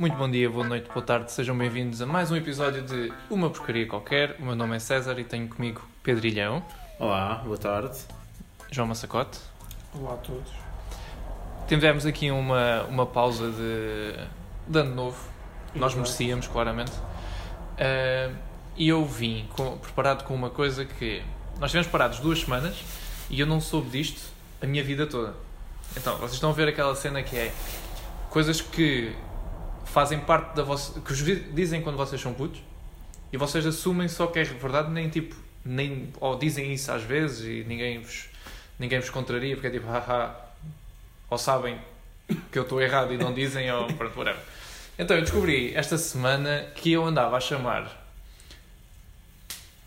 Muito bom dia, boa noite, boa tarde, sejam bem-vindos a mais um episódio de Uma Porcaria Qualquer. O meu nome é César e tenho comigo Pedrilhão, Olá, boa tarde. João Massacote. Olá a todos. Tivemos aqui uma, uma pausa de, de ano novo, nós merecíamos, claramente. Ah, e eu vim com- preparado com uma coisa que nós estivemos parados duas semanas e eu não soube disto a minha vida toda. Então, vocês estão a ver aquela cena que é coisas que fazem parte da vossa. que os dizem quando vocês são putos e vocês assumem só que é verdade, nem tipo. nem ou dizem isso às vezes e ninguém vos, ninguém vos contraria porque é tipo, haha, ou sabem que eu estou errado e não dizem, ou pronto, whatever. Então eu descobri esta semana que eu andava a chamar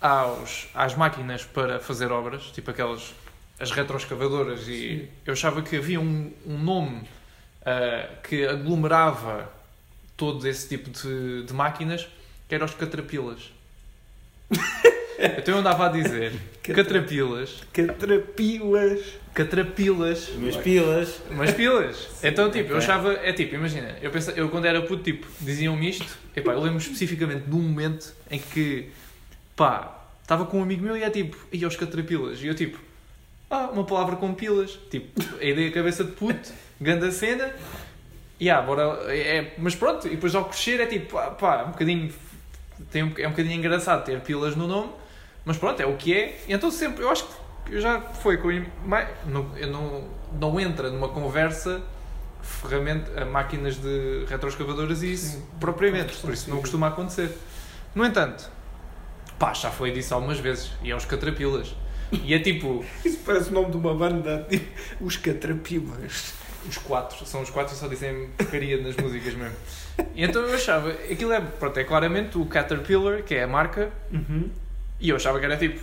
aos, às máquinas para fazer obras, tipo aquelas as retroescavadoras, e eu achava que havia um, um nome ah, que aglomerava todo esse tipo de, de máquinas, que era os catrapilas. então eu andava a dizer catrapilas, Catrapilas. catrapilas, Meus pilas. mas pilas. Então, tipo, eu Ok. achava. É tipo, imagina, eu, pensava, eu quando era puto, tipo, diziam-me isto. Epá, eu lembro especificamente de um momento em que, pá, estava com um amigo meu e é tipo, e aos catrapilas. E eu, tipo, ah, uma palavra com pilas. Tipo, a ideia cabeça de puto, grande a cena. E ah, bora. É, mas pronto, e depois ao crescer é tipo, pá, pá um bocadinho. Tem um, é um bocadinho engraçado ter pilas no nome, mas pronto, é o que é. Então sempre, eu acho que eu já foi com. mai- Não, não, não entra numa conversa ferramenta, a máquinas de retroescavadoras e isso Sim. propriamente, por isso não costuma acontecer. No entanto, pá, já foi disso algumas vezes, e é os catrapilas. E é tipo, Isso parece o nome de uma banda. Tipo, os Catrapilas. Os quatro, são os quatro e só dizem porcaria nas músicas mesmo. E então eu achava, aquilo é, pronto, é claramente o Caterpillar, que é a marca, Uhum. e eu achava que era tipo,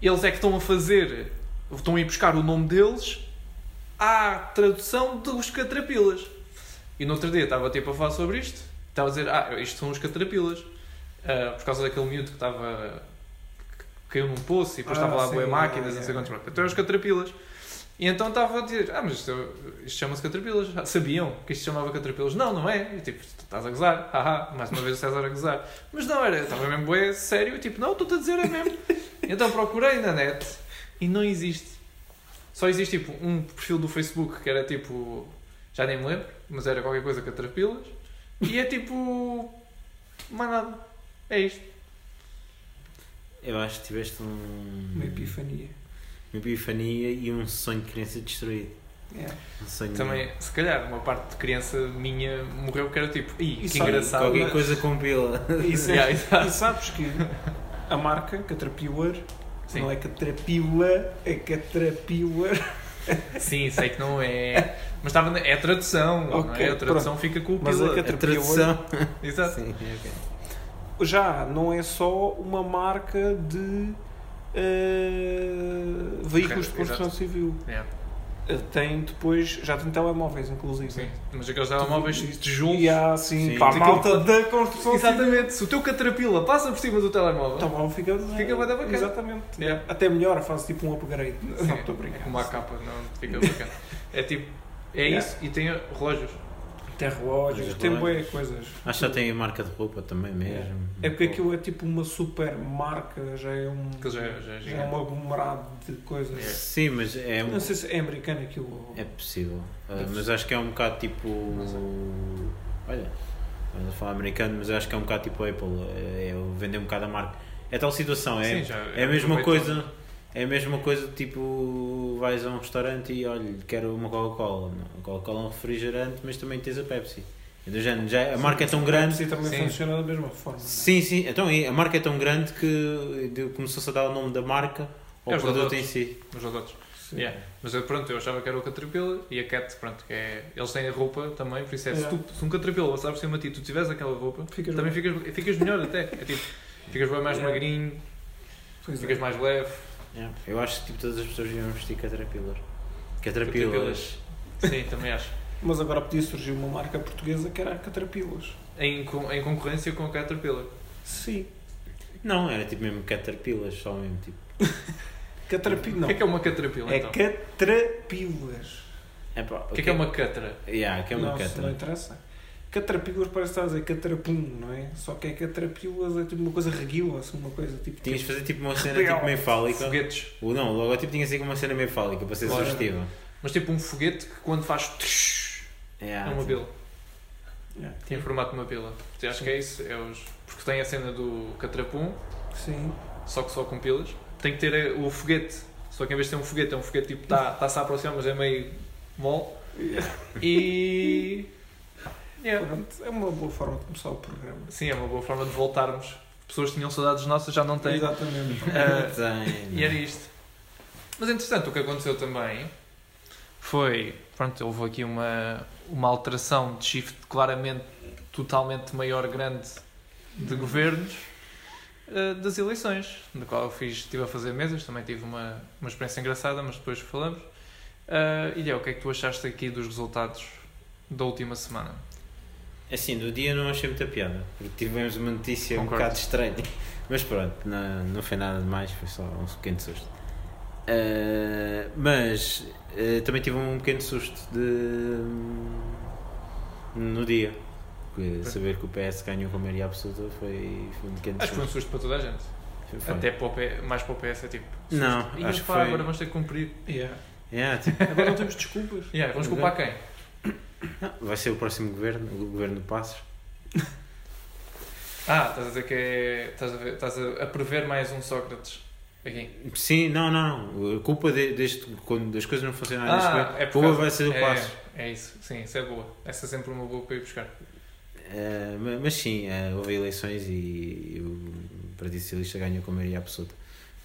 eles é que estão a fazer, estão a ir buscar o nome deles à tradução dos Caterpillars. E no outro dia estava tipo a falar sobre isto, estava a dizer, ah, isto são os Caterpillars, ah, por causa daquele miúdo que estava, que caiu num poço e depois Ah, estava lá boas ah, máquinas, não yeah. sei quantos, então é os Caterpillars. E então estava a dizer, ah, mas isto, isto chama-se Caterpillars. Ah, Sabiam que isto se chamava Caterpillars? Não, não é. E, tipo, tu estás a gozar. Haha, mais uma vez o César a gozar. Mas não, era, estava mesmo bué sério. E, tipo, não, estou-te a dizer, é mesmo. então procurei na net e não existe. Só existe, tipo, um perfil do Facebook que era, tipo, já nem me lembro, mas era qualquer coisa Caterpillars. E é, tipo, mais nada. É isto. Eu acho que tiveste um. Uma epifania. Uma epifania e um sonho de criança destruído. Yeah. Um sonho Também, se calhar, uma parte de criança minha morreu que era, tipo, ih, E que sabe- engraçado. Qualquer mas- coisa com pila. Isso Yeah, é. exato. E sabes que a marca Caterpillar Sim. não é Caterpillar, é Caterpillar. Sim, sei que não é. Mas estava na... é a tradução. não Ok, é? A tradução fica com o Mas pila. a tradução. Exato. Sim, ok. Já não é só uma marca de eh, veículos de construção exato. civil. É, Eh, Tem depois, já tem telemóveis, inclusive. sim. Mas aqueles telemóveis de tijolo. E há assim, Sim. para a Aquilo- malta da construção Exatamente. Se o teu caterpillar passa por cima do telemóvel. civil. Então, fica, Fica bué da bacana. Exatamente. Yeah. Até melhor, faz tipo um upgrade. Sim, Não, estou a brincar. é como a capa, não fica bacana. É tipo. É Yeah. isso. E tem relógios. Tem relógios, Relógios. tem boas coisas. Acho que já tem a marca de roupa também mesmo. É porque aquilo é tipo uma super marca, já é um. Aquilo já, é- já é já é gigante. um aglomerado de coisas. Sim, mas é, um- Não sei se é americano aquilo. é possível. Ah, mas acho que é um bocado tipo. Olha, estamos a falar americano, mas acho que é um bocado tipo Apple. É, é vender um bocado a marca. É tal situação, é, Sim, já- é a mesma coisa. É a mesma coisa tipo vais a um restaurante e olha, quero uma Coca-Cola. A Coca-Cola é um refrigerante, mas também tens a Pepsi. E do género, já, a marca é tão grande. Pepsi também Sim. funciona da mesma forma. é? Sim, sim, então a marca é tão grande que começou-se a dar o nome da marca ao É produto em si. Os. Sim. Yeah. Mas eu, pronto, eu achava que era o Caterpillar e a Cat, pronto, que é. Eles têm a roupa também, por isso é. Se, Yeah. tu, se um Caterpillar passar por cima de ti, tu tiveres aquela roupa, Ficas também bem. ficas, ficas melhor até. É tipo, ficas bem mais Yeah. magrinho, Pois é. ficas mais leve. Yeah. Eu acho que tipo, todas as pessoas deviam vestir Caterpillar. Caterpillars. Sim, também acho. Mas agora podia surgir uma marca portuguesa que era a Caterpillars. Em, con- em concorrência com o Caterpillar. Sim. Não, era tipo mesmo Caterpillars, só mesmo tipo. Caterpillar. O que é que é uma Caterpillar É então? Caterpillas. Epá, O que é que é uma Catra? Yeah, que é uma não, se não Catra. interessa. Catrapilas parece que estás a dizer catrapum, não é? Só que é catrapilas é tipo uma coisa reguila, assim, uma coisa tipo. Tinhas de fazer tipo uma cena tipo meio fálica. Foguetes. O, não, o logotipo tinha de ser com uma cena meio fálica para ser Claro. sugestiva. Mas tipo um foguete que quando faz tsh, É, é uma tipo, pila. Yeah. Tem formato de uma pila. Acho que é isso. É os... Porque tem a cena do catrapum, Sim. só que só com pilas. Tem que ter eh, o foguete. Só que em vez de ter um foguete, é um foguete tipo, está-se a aproximar, mas é meio mole. E. Yeah. Pronto, é uma boa forma de começar o programa. Sim, é uma boa forma de voltarmos. As pessoas tinham saudades nossas, já não têm. Exatamente. Tem. e era isto. Mas entretanto, o que aconteceu também foi. Pronto, houve aqui uma, uma alteração de shift claramente, totalmente maior, grande de governos ah, das eleições, da qual eu fiz, estive a fazer mesas, também tive uma, uma experiência engraçada, mas depois falamos. Ah, e é, o que é que tu achaste aqui dos resultados da última semana? Assim, do dia não achei muita piada, porque tivemos uma notícia um Concordo. bocado estranha. Mas pronto, não, não foi nada demais, foi só um pequeno susto. Ah, mas ah, também tive um pequeno susto de no dia. Porque saber que o PS ganhou com a maioria absoluta foi, foi um pequeno Acho que foi um susto. susto para toda a gente. Foi. Até para o P, mais para o PS é tipo. susto. Não, Ih, acho que foi- agora vamos ter que cumprir. Yeah. Yeah, tipo, Agora não temos desculpas. Yeah, vamos culpar quem? Vai ser o próximo governo, o governo de Passos. Ah, estás a dizer que é. Estás a, ver, estás a, prever mais um Sócrates aqui. Sim, não, não. A culpa de, deste, quando as coisas não funcionarem Ah, é culpa vai ser do é, Passos. É isso, sim, isso é boa. Essa é sempre uma boa para ir buscar. Ma- mas sim, eh, houve eleições e o Partido Socialista ganhou com maioria absoluta.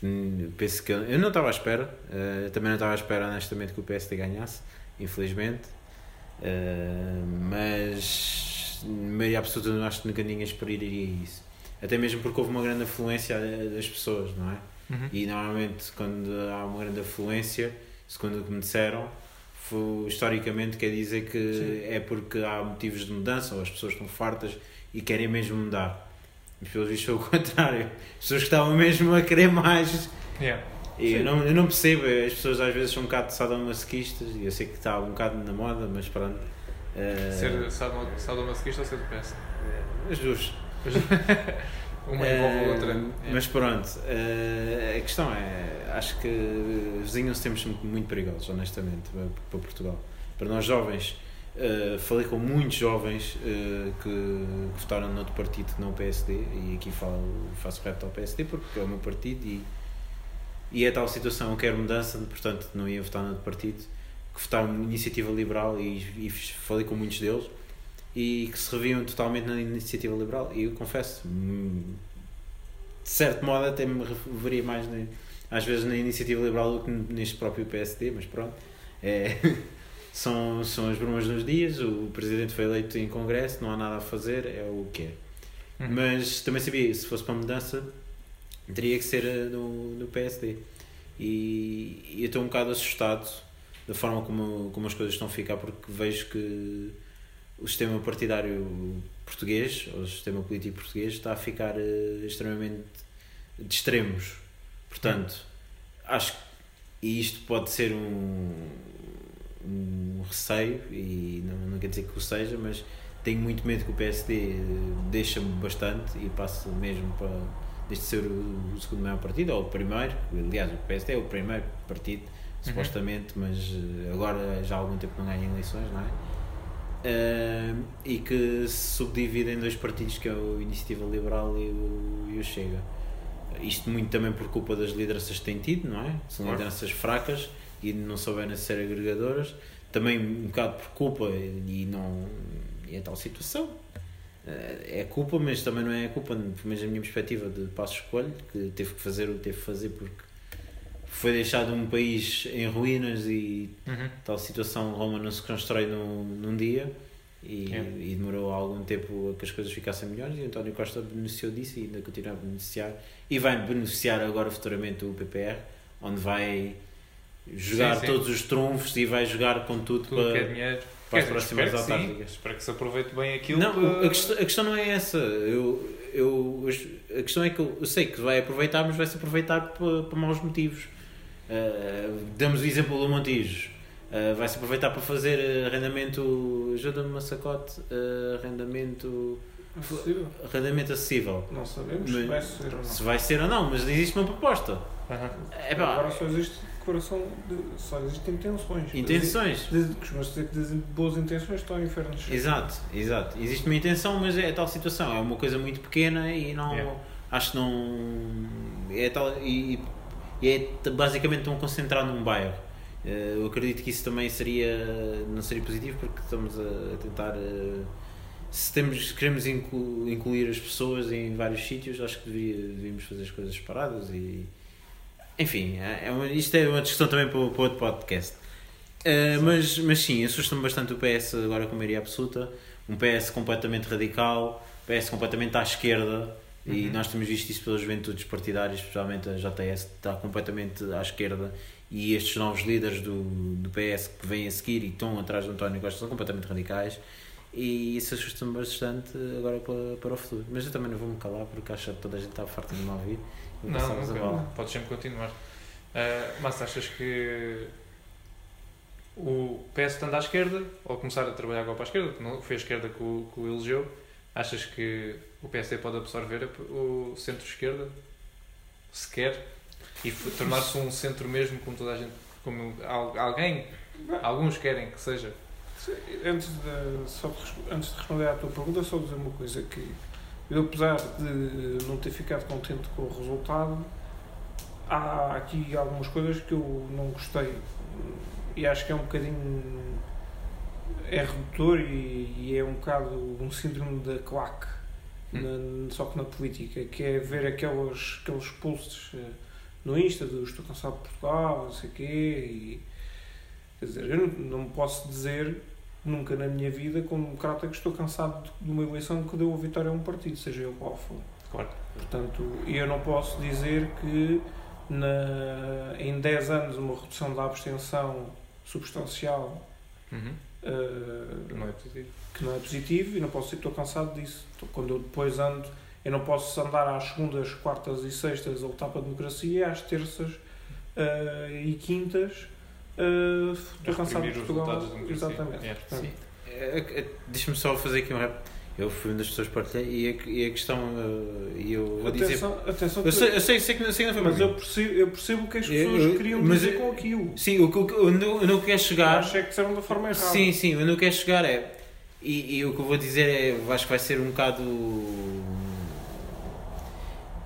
Hum, Penso que eu, eu não estava à espera, eh, também não estava à espera honestamente que o PSD ganhasse, infelizmente. Eh, mas maioria absoluta eu acho que nunca ninguém esperaria isso. Até mesmo porque houve uma grande afluência das pessoas, não é? Uhum. E normalmente quando há uma grande afluência, segundo o que me disseram, foi, historicamente quer dizer que Sim. é porque há motivos de mudança ou as pessoas estão fartas e querem mesmo mudar. Mas pelos vistos foi o contrário. As pessoas que estavam mesmo a querer mais. Yeah. E eu não, eu não percebo, as pessoas às vezes são um bocado sadomasoquistas e eu sei que está um bocado na moda, mas pronto. Eh, Ser sado- sadomasoquista ou ser do PS? as duas. Uma envolve a Eh, outra. Mas pronto, eh, a questão é, acho que vizinhos temos muito, perigosos, honestamente, para, Portugal. Para nós jovens, eh, falei com muitos jovens eh, que, que votaram noutro partido que não o PSD, e aqui falo, faço reto ao PSD porque é o meu partido e, e é tal situação, quero mudança, portanto não ia votar noutro partido, que votaram Iniciativa Liberal e, e falei com muitos deles e que se reviam totalmente na iniciativa liberal e eu confesso de certo modo até me reveria mais na- às vezes na iniciativa liberal do que neste próprio PSD mas pronto é, são, são as brumas dos dias o presidente foi eleito em congresso não há nada a fazer é o que é Uhum. mas também sabia se fosse para mudança teria que ser eh, no, no PSD e, e eu estou um bocado assustado da forma como, como as coisas estão a ficar porque vejo que o sistema partidário português, ou o sistema político português, está a ficar eh, extremamente de extremos. Portanto, acho que isto pode ser um, um receio, e não, não quer dizer que o seja, mas tenho muito medo que o PSD eh, deixa-me bastante e passe mesmo para de ser o, o segundo maior partido, ou o primeiro, aliás, o PSD é o primeiro partido, supostamente, mas eh, agora já há algum tempo não ganha eleições, não é? Ah, e que se subdivide em dois partidos que é o Iniciativa Liberal e o, e o Chega isto muito também por culpa das lideranças que têm tido, não é? São Claro. lideranças fracas e não souberam ser agregadoras também um bocado por culpa e não e é tal situação é culpa, mas também não é culpa, pelo menos a minha perspectiva de passo escolho, que teve que fazer o que teve que fazer porque foi deixado um país em ruínas e Uhum. tal situação Roma não se constrói num, num dia e, É. e demorou algum tempo a que as coisas ficassem melhores e António Costa beneficiou disso e ainda continua a beneficiar e vai beneficiar agora futuramente o PPR onde vai jogar Sim, sim. todos os trunfos e vai jogar com tudo, Tudo é para, dinheiro. Para as próximas espero que sim. autárquicas. Espero que se aproveite bem aquilo. Não, para- a questão, a questão não é essa. Eu, eu, a questão é que eu, eu sei que vai aproveitar, mas vai-se aproveitar para, para maus motivos. Uh, damos o exemplo do Montijo. Uh, vai-se aproveitar para fazer arrendamento, ajuda-me masacote, uh, arrendamento, Acessível? arrendamento acessível. Não sabemos Mas- se vai ser ou não. Se vai ser ou não, mas existe uma proposta. Aham. É pá, Agora só existe coração, de, só existem intenções. intenções. Costuma-se dizer que das boas intenções estão em infernos. Exato, exato. Existe uma intenção, mas é tal situação. É uma coisa muito pequena e não. Yeah. Acho que não. É tal. E, e é basicamente tão concentrado num bairro. Eh, Eu acredito que isso também seria. Não seria positivo porque estamos a tentar. eh, Se, temos, queremos inclu- incluir as pessoas em vários sítios, acho que deveria- devíamos fazer as coisas separadas e. Enfim, é é uma- isto é uma discussão também para, o- para outro podcast. Uh, mas, mas sim, assusta-me bastante o PS agora com maioria absoluta. Um PS completamente radical, PS completamente à esquerda. E Uhum. nós temos visto isso pelas juventudes partidárias, especialmente a JS, está completamente à esquerda. E estes novos líderes do, do PS que vêm a seguir e estão atrás do António Costa são completamente radicais. E isso assusta-me bastante agora para, para o futuro. Mas eu também não vou me calar porque acho que toda a gente está farta de me ouvir. Não, nunca. bola. Podes sempre continuar. Uh, mas achas que o PS estando à esquerda, ou começar a trabalhar agora para a esquerda, que não foi a esquerda que o, que o elegeu, achas que o PSD pode absorver o centro-esquerda, se quer, e tornar-se um centro mesmo, como toda a gente, como al- alguém, alguns querem que seja? Antes de, só antes de responder à tua pergunta, só dizer uma coisa que eu, apesar de não ter ficado contente com o resultado, há aqui algumas coisas que eu não gostei. E acho que é um bocadinho é redutor e, e é um bocado um síndrome da claque na- só que na política que é ver aqueles, aqueles posts eh, no Insta do estou cansado de Portugal, não sei o quê e quer dizer, eu não, não posso dizer nunca na minha vida como democrata que estou cansado de, de uma eleição que deu a vitória a um partido, seja ele qual for Claro. Portanto, eu não posso dizer que na, em 10 anos uma redução da abstenção substancial Uhum. eh, Não é positivo. que não é positivo e não posso dizer que estou cansado disso. Então, Quando eu depois ando, eu não posso andar às segundas, quartas e sextas a lutar para a democracia e às terças eh, e quintas estou cansado de Portugal. Exatamente. Sim. É, é, Deixa-me só fazer aqui um rap. Eu fui uma das pessoas que partilhei e a, e a questão. E eu vou dizer. atenção, atenção Eu sei, eu sei, sei que sei que não foi mas eu percebo, eu percebo o que as Eu- pessoas eu- queriam mas dizer eu- com aquilo. Sim, o que eu onde eu quero chegar. Acho é que disseram da forma errada. Sim, sim, eu quero chegar é. E, e o que eu vou dizer é. eu Acho que vai ser um bocado.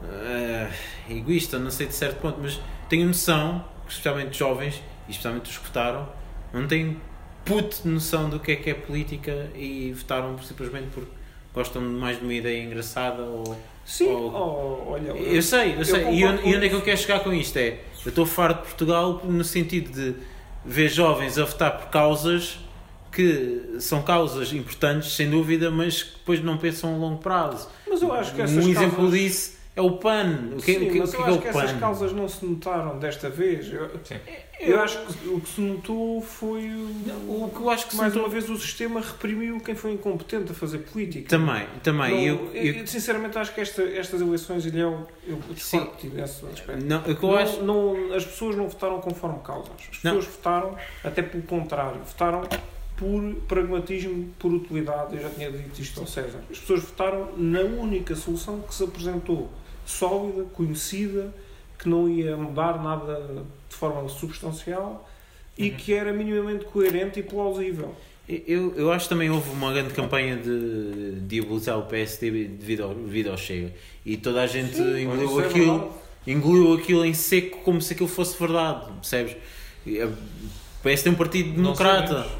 eh, egoísta, não sei de certo ponto, mas tenho noção especialmente jovens, e especialmente os que votaram, não têm puto noção do que é que é política e votaram simplesmente porque gostam mais de uma ideia engraçada ou. Sim, Ou- oh, olha, Eu sei, eu sei. E, onde, e onde é que eu quero chegar com isto? É, eu estou farto de Portugal no sentido de ver jovens a votar por causas que são causas importantes, sem dúvida, mas que depois não pensam a longo prazo. mas eu acho que essas um exemplo causas... disso é o PAN. O que, Sim, o que, mas o que eu é acho que essas causas não se notaram desta vez. Eu, Sim. eu acho que o que se notou foi o, O que eu acho que mais notou- uma vez o sistema reprimiu quem foi incompetente a fazer política. Também, também. Não, eu, eu- eu, sinceramente acho que esta- estas eleições ele é o- eu discordo nesse aspecto. não, eu Não- acho. não- as pessoas não votaram conforme causas. As Não. pessoas votaram, até pelo contrário, votaram por pragmatismo, por utilidade. Eu já tinha dito isto ao César. As pessoas votaram na única solução que se apresentou, sólida, conhecida, que não ia mudar nada de forma substancial e Uhum. que era minimamente coerente e plausível. Eu, eu acho que também houve uma grande campanha de diabolizar o PSD devido ao, devido ao Chega. E toda a gente Sim, engoliu é aquilo. engoliu aquilo em seco como se aquilo fosse verdade, percebes? E, eh, Parece ter um partido Não democrata. sabemos.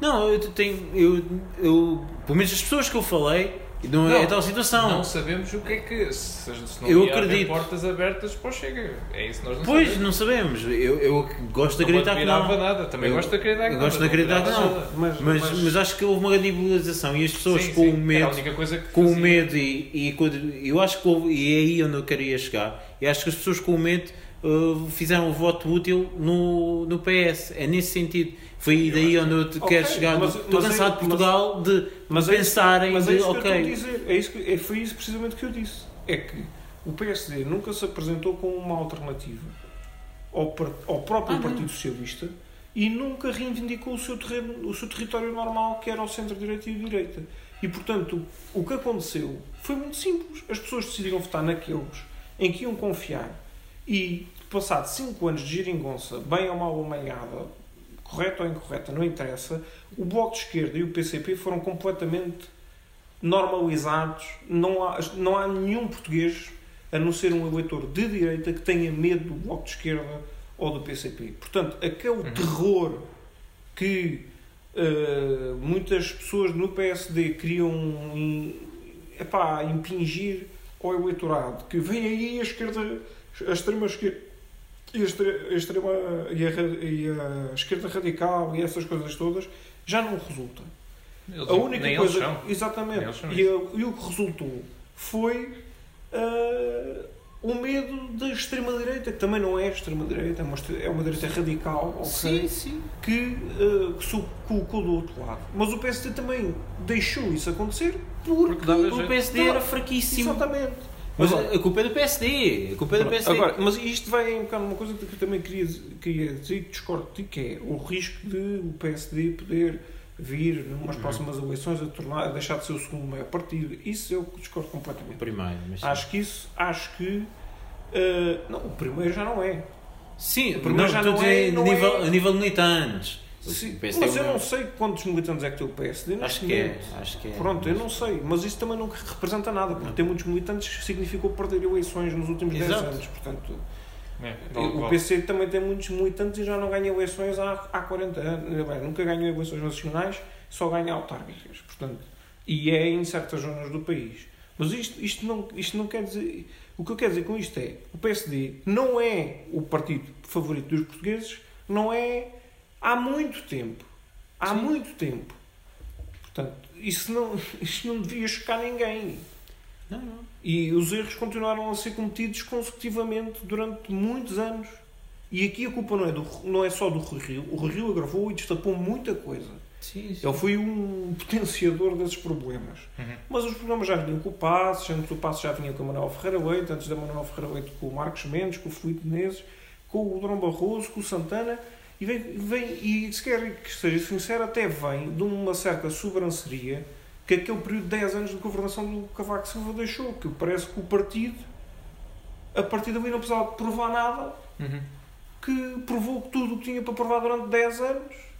Não, eu tenho. Eu, eu, pelo menos as pessoas que eu falei, não, é Não, tal situação. Não sabemos o que é que. Se, se não Eu acredito. portas abertas para o Chega. É isso nós não pois, sabemos. não sabemos. Eu, eu gosto de acreditar que não. nada. Também Eu- gosto de acreditar que não. gosto de mas acreditar que não. Mas, Mas, mas- mas acho que houve uma grande mobilização e as pessoas Sim, com sim. o medo. com o medo e, e eu acho que houve, e é aí onde eu queria chegar e acho que as pessoas com o medo uh, fizeram o voto útil no, no PS é nesse sentido foi aí daí onde eu te Ok, quero chegar mas- estou mas cansado é- de Portugal de Mas é isso- pensarem Mas é isso ok dizer. É isso que, é, foi isso precisamente que eu disse. É que o PSD nunca se apresentou como uma alternativa ao, ao próprio Ah, não. Partido Socialista e nunca reivindicou o seu, terreno, o seu território normal, que era o centro-direita e a direita. E, portanto, o que aconteceu foi muito simples. As pessoas decidiram votar naqueles em que iam confiar e, passado 5 anos de geringonça, bem ou mal amealhada, correta ou incorreta, não interessa, o Bloco de Esquerda e o PCP foram completamente normalizados. Não há, não há nenhum português, a não ser um eleitor de direita, que tenha medo do Bloco de Esquerda ou do PCP. Portanto, aquele uhum. terror que uh, muitas pessoas no PSD queriam in, epá, impingir ao eleitorado, que vem aí a esquerda, a extrema esquerda e a, extrema, e a, e a esquerda radical e essas coisas todas já não resulta. Eles, a única coisa. Exatamente. E, e, o que resultou foi uh, o medo da extrema-direita, que também não é extrema-direita, é uma, é uma direita radical okay, sim, sim. Que, uh, que se colocou do outro lado. Mas o PSD também deixou isso acontecer porque, porque o PSD era fraquíssimo. Exatamente. Mas agora, a culpa é do PSD. A culpa é do PSD. Agora, mas isto vai um bocado uma coisa que eu também queria, queria dizer que discordo de ti, que é o risco de o PSD poder vir numas uhum. próximas eleições a, tornar, a deixar de ser o segundo maior partido. Isso eu discordo completamente. Primeiro, mas acho que isso, acho que uh, não, o primeiro já não é. Sim, o primeiro não, já não é, não nível, é. a nível de militantes. Sim, mas eu não sei quantos militantes é que tem o PSD. Acho que é, acho que é. Pronto, eu não sei, mas isso também não representa nada, porque ter muitos militantes significou perder eleições nos últimos Exato. 10 anos, portanto. É, o PC também tem muitos militantes e já não ganha eleições há, há 40 anos. Bem, nunca ganhou eleições nacionais, só ganha autárquicas. Portanto, e é em certas zonas do país. Mas isto, isto, não, isto não quer dizer. O que eu quero dizer com isto é: o PSD não é o partido favorito dos portugueses, não é há muito tempo. Há Sim. muito tempo. Portanto, isso não, isto não devia chocar ninguém. Não, não. E os erros continuaram a ser cometidos consecutivamente durante muitos anos. E aqui a culpa não é, do, não é só do Rui Rio. O Rui Rio agravou e destapou muita coisa. Sim, sim. Ele foi um potenciador desses problemas. Uhum. Mas os problemas já vinham com o Passos, antes do Passos já vinha com o Manuel Ferreira Leite, antes da Manuel Ferreira Leite com o Marcos Mendes, com o Felipe Menezes, com o Dom Barroso, com o Santana. E, vem, vem, e se quer que seja sincero, até vem de uma certa sobranceria que aquele período de 10 anos de governação do Cavaco Silva deixou, que parece que o partido, a partir dali não precisava de provar nada, uhum. que provou tudo o que tinha para provar durante 10 anos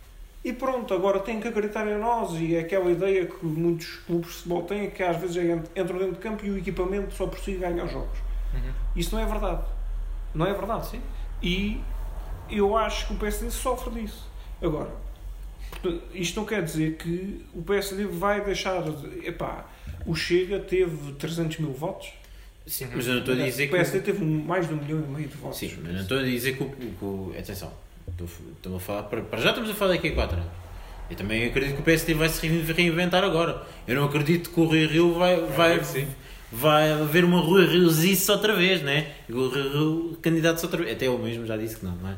e pronto, agora tem que acreditar em nós e é aquela ideia que muitos clubes de futebol têm, que às vezes é entram dentro de campo e o equipamento só por si ganha os jogos. Uhum. Isso não é verdade. Não é verdade. Sim. E eu acho que o PSD sofre disso. Agora, isto não quer dizer que o PSD vai deixar. De, epá, o Chega teve 300 mil votos. Sim, mas eu não estou a dizer que. O PSD teve mais de um milhão e meio de votos. Sim, mas não estou a dizer que o. Que o atenção, estou, a falar. Para, já estamos a falar daqui a 4 anos. Eu também acredito que o PSD vai se reinventar agora. Eu não acredito que o Rui Rio vai. vai vai haver uma Rui Riozice outra vez, né? O Rui Rio candidato outra vez. Até eu mesmo já disse que não, não é?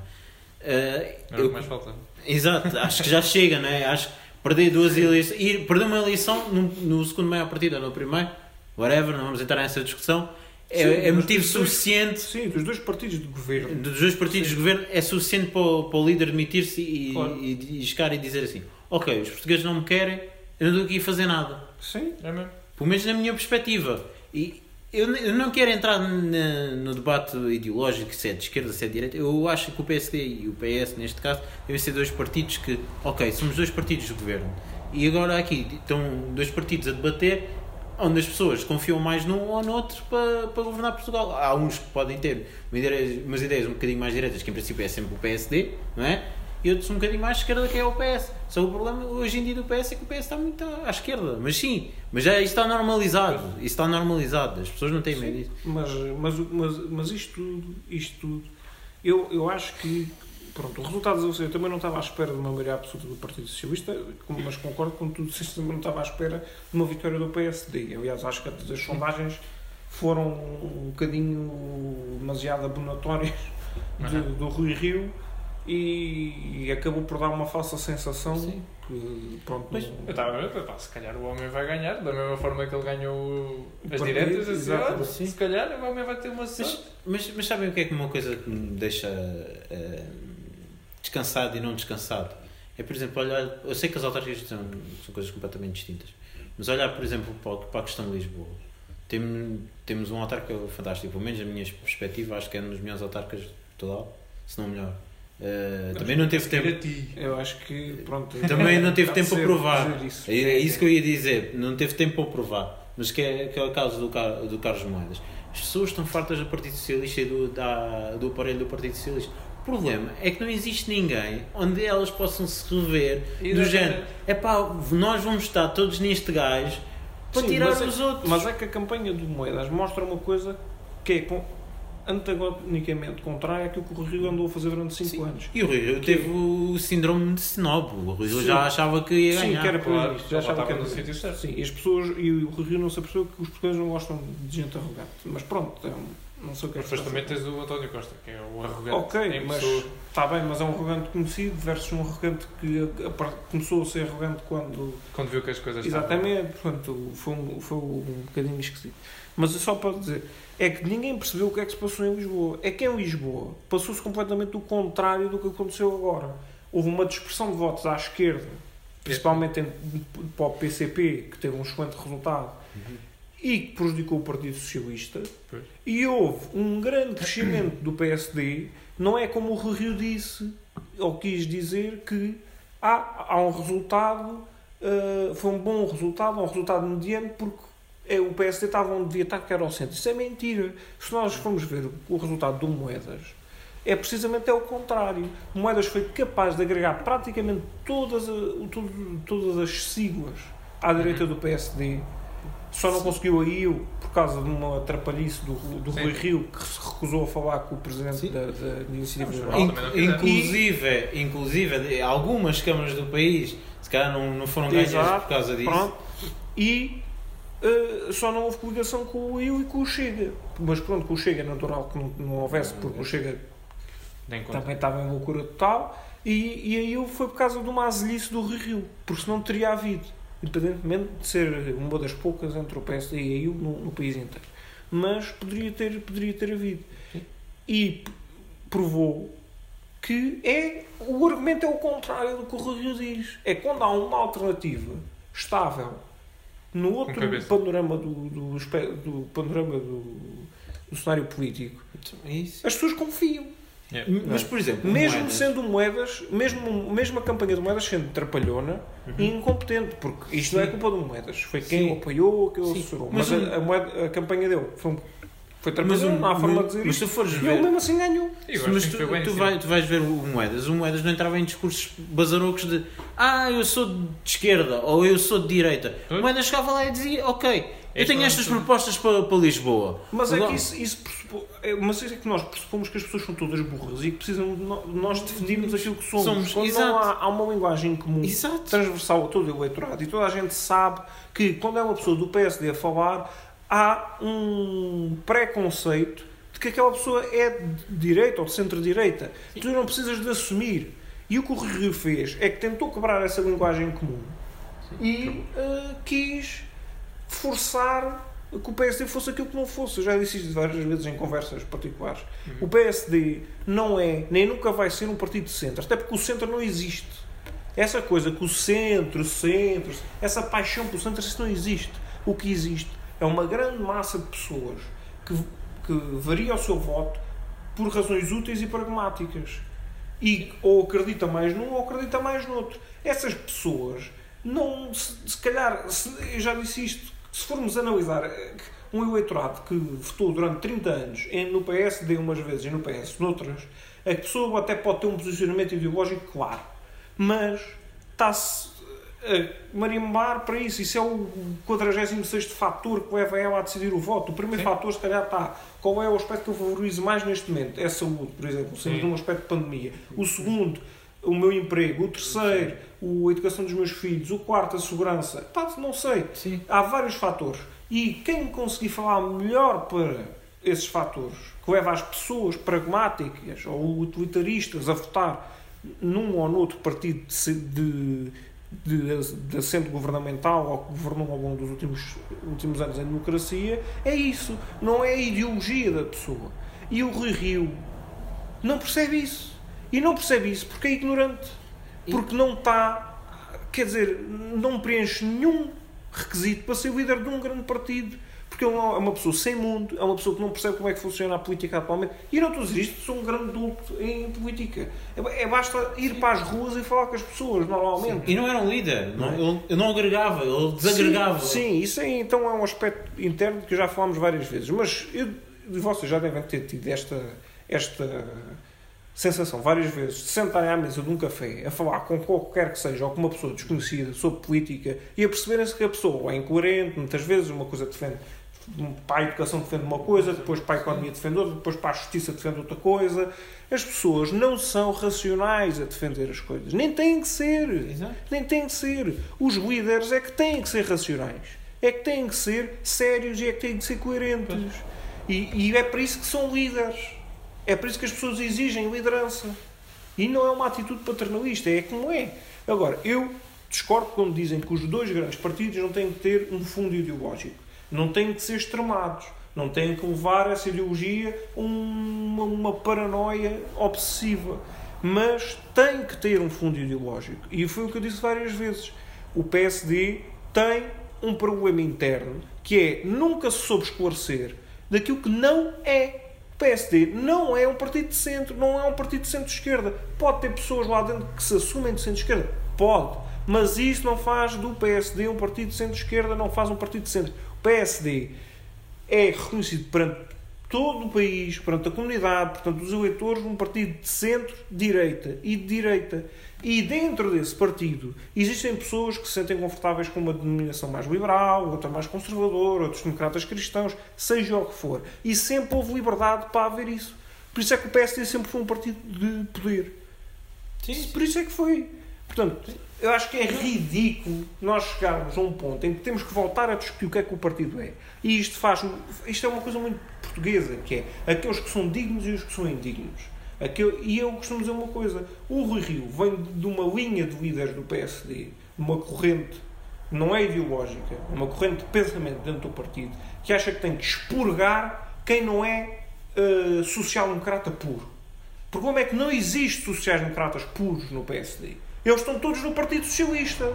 Uh, eu, mais falta. Exato, acho que já chega, né? Acho que perder duas eleições. E perder uma eleição no, no segundo maior partido ou no primeiro, whatever, não vamos entrar nessa discussão. É, sim, é motivo suficiente. Dois, sim, dos dois partidos de governo. Dos dois partidos sim. de governo é suficiente para o, para o líder admitir-se e, claro. e, e, chegar e dizer assim: Ok, os portugueses não me querem, eu não estou aqui a fazer nada. Sim, é mesmo. Pelo menos na minha perspectiva. E eu, eu não quero entrar na, no debate ideológico se é de esquerda, se é de direita. Eu acho que o PSD e o PS, neste caso, devem ser dois partidos que, ok, somos dois partidos de governo. E agora aqui estão dois partidos a debater onde as pessoas confiam mais num ou no outro para, para governar Portugal. Há uns que podem ter umas ideias um bocadinho mais direitas, que em princípio é sempre o PSD, não é? E outros um bocadinho mais à esquerda que é o PS. Só o problema hoje em dia do PS é que o PS está muito à esquerda. Mas sim, mas já está normalizado. Isso está normalizado. As pessoas não têm medo disso. Mas, mas, mas, mas isto tudo, isto tudo, eu, eu acho que pronto, o resultado eu também não estava à espera de uma maioria absoluta do Partido Socialista, mas concordo com tudo, isso também não estava à espera de uma vitória do PSD. Aliás, acho que as sondagens foram um bocadinho demasiado abonatórias de, do Rui Rio e, e, acabou por dar uma falsa sensação Sim. que pronto mas não... eu estava a ver, pá, se calhar o homem vai ganhar da mesma forma que ele ganhou as diretas assim, se calhar o homem vai ter uma mas, mas, mas sabem o que é que uma coisa que me deixa uh, descansado e não descansado. É, por exemplo, olhar. Eu sei que as autárquicas são, são coisas completamente distintas, mas olhar, por exemplo, para, para a questão de Lisboa. Tem, temos um autarca fantástico, pelo menos a minha perspectiva, acho que é um dos melhores autarcas de total, se não melhor. Uh, também não teve tempo. Eu acho que, pronto. Também não teve tempo para provar. Isso. É, é isso que eu ia dizer, não teve tempo para provar. Mas que é, que é o caso do, do Carlos Moedas. As pessoas estão fartas do Partido Socialista e do, da, do aparelho do Partido Socialista. O problema é que não existe ninguém onde elas possam se rever e do género. É pá, nós vamos estar todos neste gajo para Sim, tirar é os outros. Mas é que a campanha do Moedas mostra uma coisa que é antagonicamente contrária àquilo que o Rio andou a fazer durante 5 anos. E o Rio que... teve o síndrome de snob. O Rio já achava que ia ganhar. Sim, que era para claro, Já achava que era no sítio certo. Sim, e as pessoas, e o Rio não se apercebeu que os portugueses não gostam de gente arrogante. Mas pronto, é um, não sei o que é Mas depois também tens o António Costa, que é o arrogante. Ok, mas está bem, mas é um arrogante conhecido versus um arrogante que começou a ser arrogante quando. Quando viu que as coisas Exatamente, portanto, foi um, foi um bocadinho esquisito. Mas só para dizer, é que ninguém percebeu o que é que se passou em Lisboa. É que em Lisboa passou-se completamente o contrário do que aconteceu agora. Houve uma dispersão de votos à esquerda, principalmente em, para o PCP, que teve um excelente resultado, uhum. e que prejudicou o Partido Socialista. Pois. E houve um grande crescimento do PSD. Não é como o Rio disse, ou quis dizer, que há, há um resultado, uh, foi um bom resultado, um resultado mediano, porque o PSD estava onde devia estar, que era ao centro. Isso é mentira. Se nós formos ver o resultado do Moedas, é precisamente é o contrário. Moedas foi capaz de agregar praticamente todas, todas as siglas à direita do PSD. Só não conseguiu a IU por causa de uma atrapalhice do, do Rui Rio que se recusou a falar com o presidente da, da Iniciativa Liberal. Inclusive, inclusive, algumas câmaras do país se calhar não, não foram ganhas por causa disso. Pronto. E Uh, só não houve coligação com o IU e com o Chega. Mas pronto, com o Chega é natural que não, não houvesse, porque o Chega também estava em loucura total. E, e a IU foi por causa de uma azelice do Rio, porque senão teria havido, independentemente de ser uma das poucas entre o PSD e a IU no, no país inteiro. Mas poderia ter, poderia ter havido. E provou que é o argumento é o contrário do que o Rio diz. É quando há uma alternativa estável no outro panorama do, do, do panorama do, do, cenário político, é as pessoas confiam. Yeah. Mas, por exemplo, mesmo moedas... sendo moedas, mesmo, mesmo a campanha de moedas sendo trapalhona uhum. e incompetente, porque isto Sim. não é culpa de moedas, foi quem Sim. o apoiou, quem o assessorou. Mas, mas a, a, moeda, a campanha dele foi um foi trapalhão, não há forma de dizer Mas se fores ver... ele mesmo assim ganhou. Mas tu, bem, tu, vai, tu vais ver o Moedas. O Moedas não entrava em discursos bazarocos de ah, eu sou de esquerda ou eu sou de direita. O Moedas chegava lá e dizia ok, eu tenho estas propostas para, para Lisboa. Mas é que isso, isso é, mas é que nós pressupomos que as pessoas são todas burras e que precisam de nós definirmos aquilo que somos. somos quando não há, há, uma linguagem comum, exato. transversal a todo o eleitorado e toda a gente sabe que quando é uma pessoa do PSD a falar, há um preconceito de que aquela pessoa é de direita ou de centro-direita. Tu não precisas de assumir. E o que o Rio fez é que tentou quebrar essa linguagem comum Sim. e uh, quis forçar que o PSD fosse aquilo que não fosse. Eu já disse isto várias vezes em conversas particulares. Uhum. O PSD não é, nem nunca vai ser um partido de centro, até porque o centro não existe. Essa coisa que o centro, centro, essa paixão pelo centro, isso não existe. O que existe é uma grande massa de pessoas que, que varia o seu voto por razões úteis e pragmáticas. E ou acredita mais num ou acredita mais no outro. Essas pessoas não, se, se calhar, se, eu já disse isto, se formos analisar eh, um eleitorado que votou durante 30 anos no PSD umas vezes e no PS noutras, a pessoa até pode ter um posicionamento ideológico claro, mas está-se marimbar para isso. Isso é o 46 fator que leva ela a decidir o voto. O primeiro Sim. fator, se calhar, está qual é o aspecto que eu valorizo mais neste momento? É a saúde, por exemplo, sendo um aspecto de pandemia. O segundo, o meu emprego. O terceiro, a educação dos meus filhos. O quarto, a segurança. Pá, não sei. Sim. Há vários fatores. E quem conseguir falar melhor para esses fatores, que leva as pessoas pragmáticas ou utilitaristas a votar num ou noutro partido de, de de, de assento governamental ou que governou ao longo dos últimos, últimos anos em democracia, é isso. Não é a ideologia da pessoa. E o Rui Rio não percebe isso. E não percebe isso porque é ignorante. Porque não está, quer dizer, não preenche nenhum requisito para ser líder de um grande partido. Porque é uma pessoa sem mundo, é uma pessoa que não percebe como é que funciona a política atualmente. E não estou a dizer isto, sou um grande adulto em política. É, é basta ir para as ruas e falar com as pessoas, normalmente. E não era um líder, não, ele, ele não agregava, ele desagregava. Sim, sim, isso aí então é um aspecto interno que já falámos várias vezes. Mas eu, vocês já devem ter tido esta, esta sensação várias vezes de sentarem à mesa de um café a falar com qualquer que seja ou com uma pessoa desconhecida sobre política e a perceberem-se que a pessoa é incoerente, muitas vezes uma coisa defende para a educação defende uma coisa, depois para a economia defende outra, depois para a justiça defende outra coisa. As pessoas não são racionais a defender as coisas. Nem têm que ser. Exato. Nem têm que ser. Os líderes é que têm que ser racionais. É que têm que ser sérios e é que têm que ser coerentes. E, e é para isso que são líderes. É por isso que as pessoas exigem liderança. E não é uma atitude paternalista, é como é. Agora, eu discordo quando dizem que os dois grandes partidos não têm que ter um fundo ideológico. Não têm que ser extremados. Não têm que levar essa ideologia uma, uma paranoia obsessiva. Mas tem que ter um fundo ideológico. E foi o que eu disse várias vezes. O PSD tem um problema interno que é nunca se soube esclarecer daquilo que não é. O PSD não é um partido de centro, não é um partido de centro-esquerda. Pode ter pessoas lá dentro que se assumem de centro-esquerda? Pode. Mas isso não faz do PSD um partido de centro-esquerda, não faz um partido de centro. O PSD é reconhecido perante todo o país, perante a comunidade, portanto, os eleitores, um partido de centro-direita e de direita. E dentro desse partido existem pessoas que se sentem confortáveis com uma denominação mais liberal, outra mais conservadora, outros democratas cristãos, seja o que for. E sempre houve liberdade para haver isso. Por isso é que o PSD sempre foi um partido de poder. Sim, Por isso é que foi. Portanto, eu acho que é ridículo nós chegarmos a um ponto em que temos que voltar a discutir o que é que o partido é. E isto faz. Isto é uma coisa muito portuguesa, que é aqueles que são dignos e os que são indignos. Aquele, e eu costumo dizer uma coisa: o Rui Rio vem de uma linha de líderes do PSD, uma corrente, não é ideológica, é uma corrente de pensamento dentro do partido, que acha que tem que expurgar quem não é uh, social-democrata puro. O problema é que não existe sociais-democratas puros no PSD. Eles estão todos no Partido Socialista.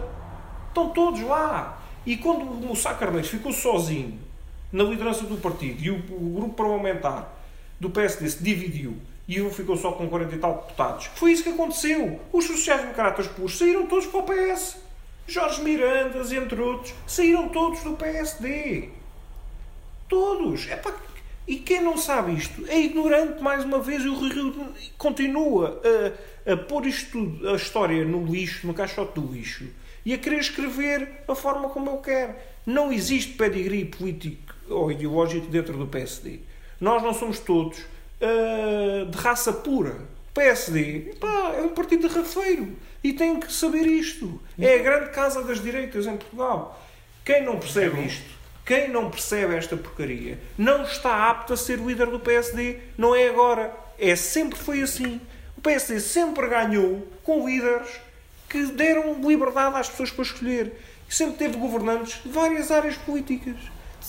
Estão todos lá. E quando o Sá Carneiros ficou sozinho na liderança do partido e o, o grupo parlamentar do PSD se dividiu e um ficou só com 40 e tal deputados. Foi isso que aconteceu. Os sociais-democratas puros saíram todos para o PS. Jorge Mirandas, entre outros, saíram todos do PSD. Todos. Epá, e quem não sabe isto é ignorante, mais uma vez, e o Rio continua a, a pôr isto tudo, a história no lixo, no caixote do lixo, e a querer escrever a forma como ele quer. Não existe pedigree político ou ideológico dentro do PSD. Nós não somos todos uh, de raça pura. O PSD pá, é um partido de rafeiro e tem que saber isto. É a grande casa das direitas em Portugal. Quem não percebe isto, quem não percebe esta porcaria, não está apto a ser líder do PSD. Não é agora. É sempre foi assim. O PSD sempre ganhou com líderes que deram liberdade às pessoas para escolher. Sempre teve governantes de várias áreas políticas.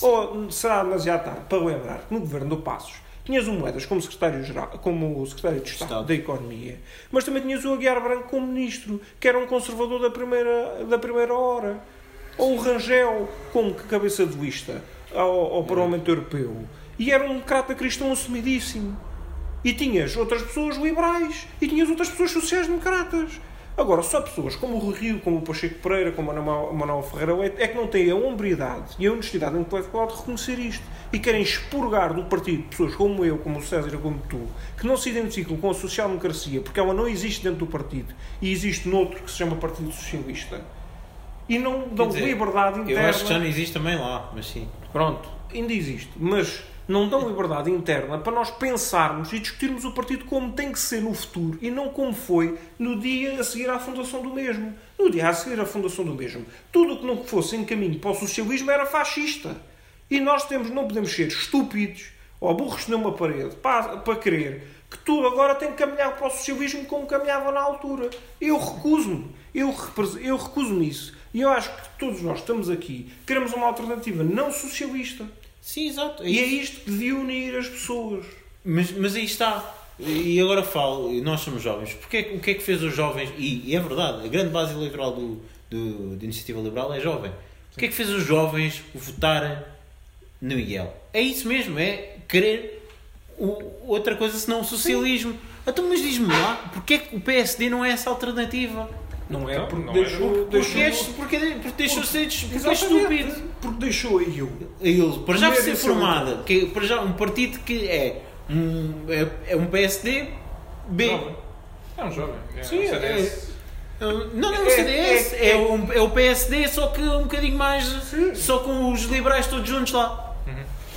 Ou será demasiado tarde para lembrar que no governo do Passos tinhas o Moedas como secretário, geral, como secretário de Estado, Estado. da Economia, mas também tinhas o Aguiar Branco como ministro, que era um conservador da primeira, da primeira hora. Ou o Rangel como cabeça de lista ao, ao Parlamento Europeu. E era um democrata cristão assumidíssimo. E tinhas outras pessoas liberais. E tinhas outras pessoas sociais-democratas. Agora, só pessoas como o Rio, como o Pacheco Pereira, como o Manuel Ferreira Leite, é que não têm a hombridade e a honestidade intelectual de reconhecer isto. E querem expurgar do partido pessoas como eu, como o César como tu, que não se identificam com a social-democracia, porque ela não existe dentro do partido e existe noutro que se chama Partido Socialista. E não dão dizer, liberdade interna. Eu acho que já não existe também lá, mas sim. Pronto, ainda existe. Mas não dão liberdade interna para nós pensarmos e discutirmos o partido como tem que ser no futuro e não como foi no dia a seguir à fundação do mesmo. No dia a seguir à fundação do mesmo, tudo o que não fosse em caminho para o socialismo era fascista. E nós temos, não podemos ser estúpidos ou burros de uma parede para, para querer que tudo agora tem que caminhar para o socialismo como caminhava na altura. Eu recuso-me. Eu, eu recuso-me isso. E eu acho que todos nós estamos aqui, queremos uma alternativa não socialista. Sim, exato. E é isto que devia unir as pessoas. Mas, mas aí está. E agora falo, nós somos jovens, porque é o que é que fez os jovens, e, e é verdade, a grande base eleitoral do, do, da Iniciativa Liberal é jovem. O que é que fez os jovens votarem no Miguel? É isso mesmo, é querer o- outra coisa senão o socialismo. Então, mas diz-me lá, porque é que o PSD não é essa alternativa? Não é Então, porque não é. deixou. Porque, deixou é, porque, porque deixou de ser porque é estúpido. Porque deixou a eu. Ele, para já ser é formada, que para já um partido que é um, é, é um PSD B. Jovem. É um jovem. É Sim, um é- CDS. Não, não é É- CDS, é, é- o, é o PSD, só que um bocadinho mais. Só com os liberais todos juntos lá.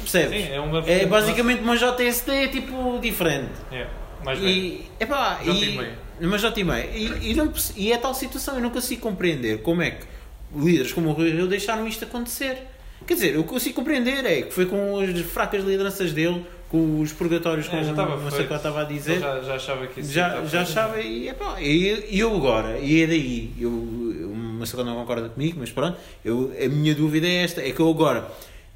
Percebes? Sim, é uma É basicamente uma JSD tipo diferente. É, mais velho. E, epá, e. mas já meio. E, e, não e é tal situação, eu não consigo compreender como é que líderes como o Rui Rio deixaram isto acontecer. Quer dizer, o eu consigo compreender é que foi com as fracas lideranças dele, com os purgatórios, É, como sei feito. qual estava a dizer. Já, já achava que isso Já, já achava e, epá, e e eu agora, e é daí, eu, uma Marcelo não concorda comigo, mas pronto, eu, a minha dúvida é esta, é que eu agora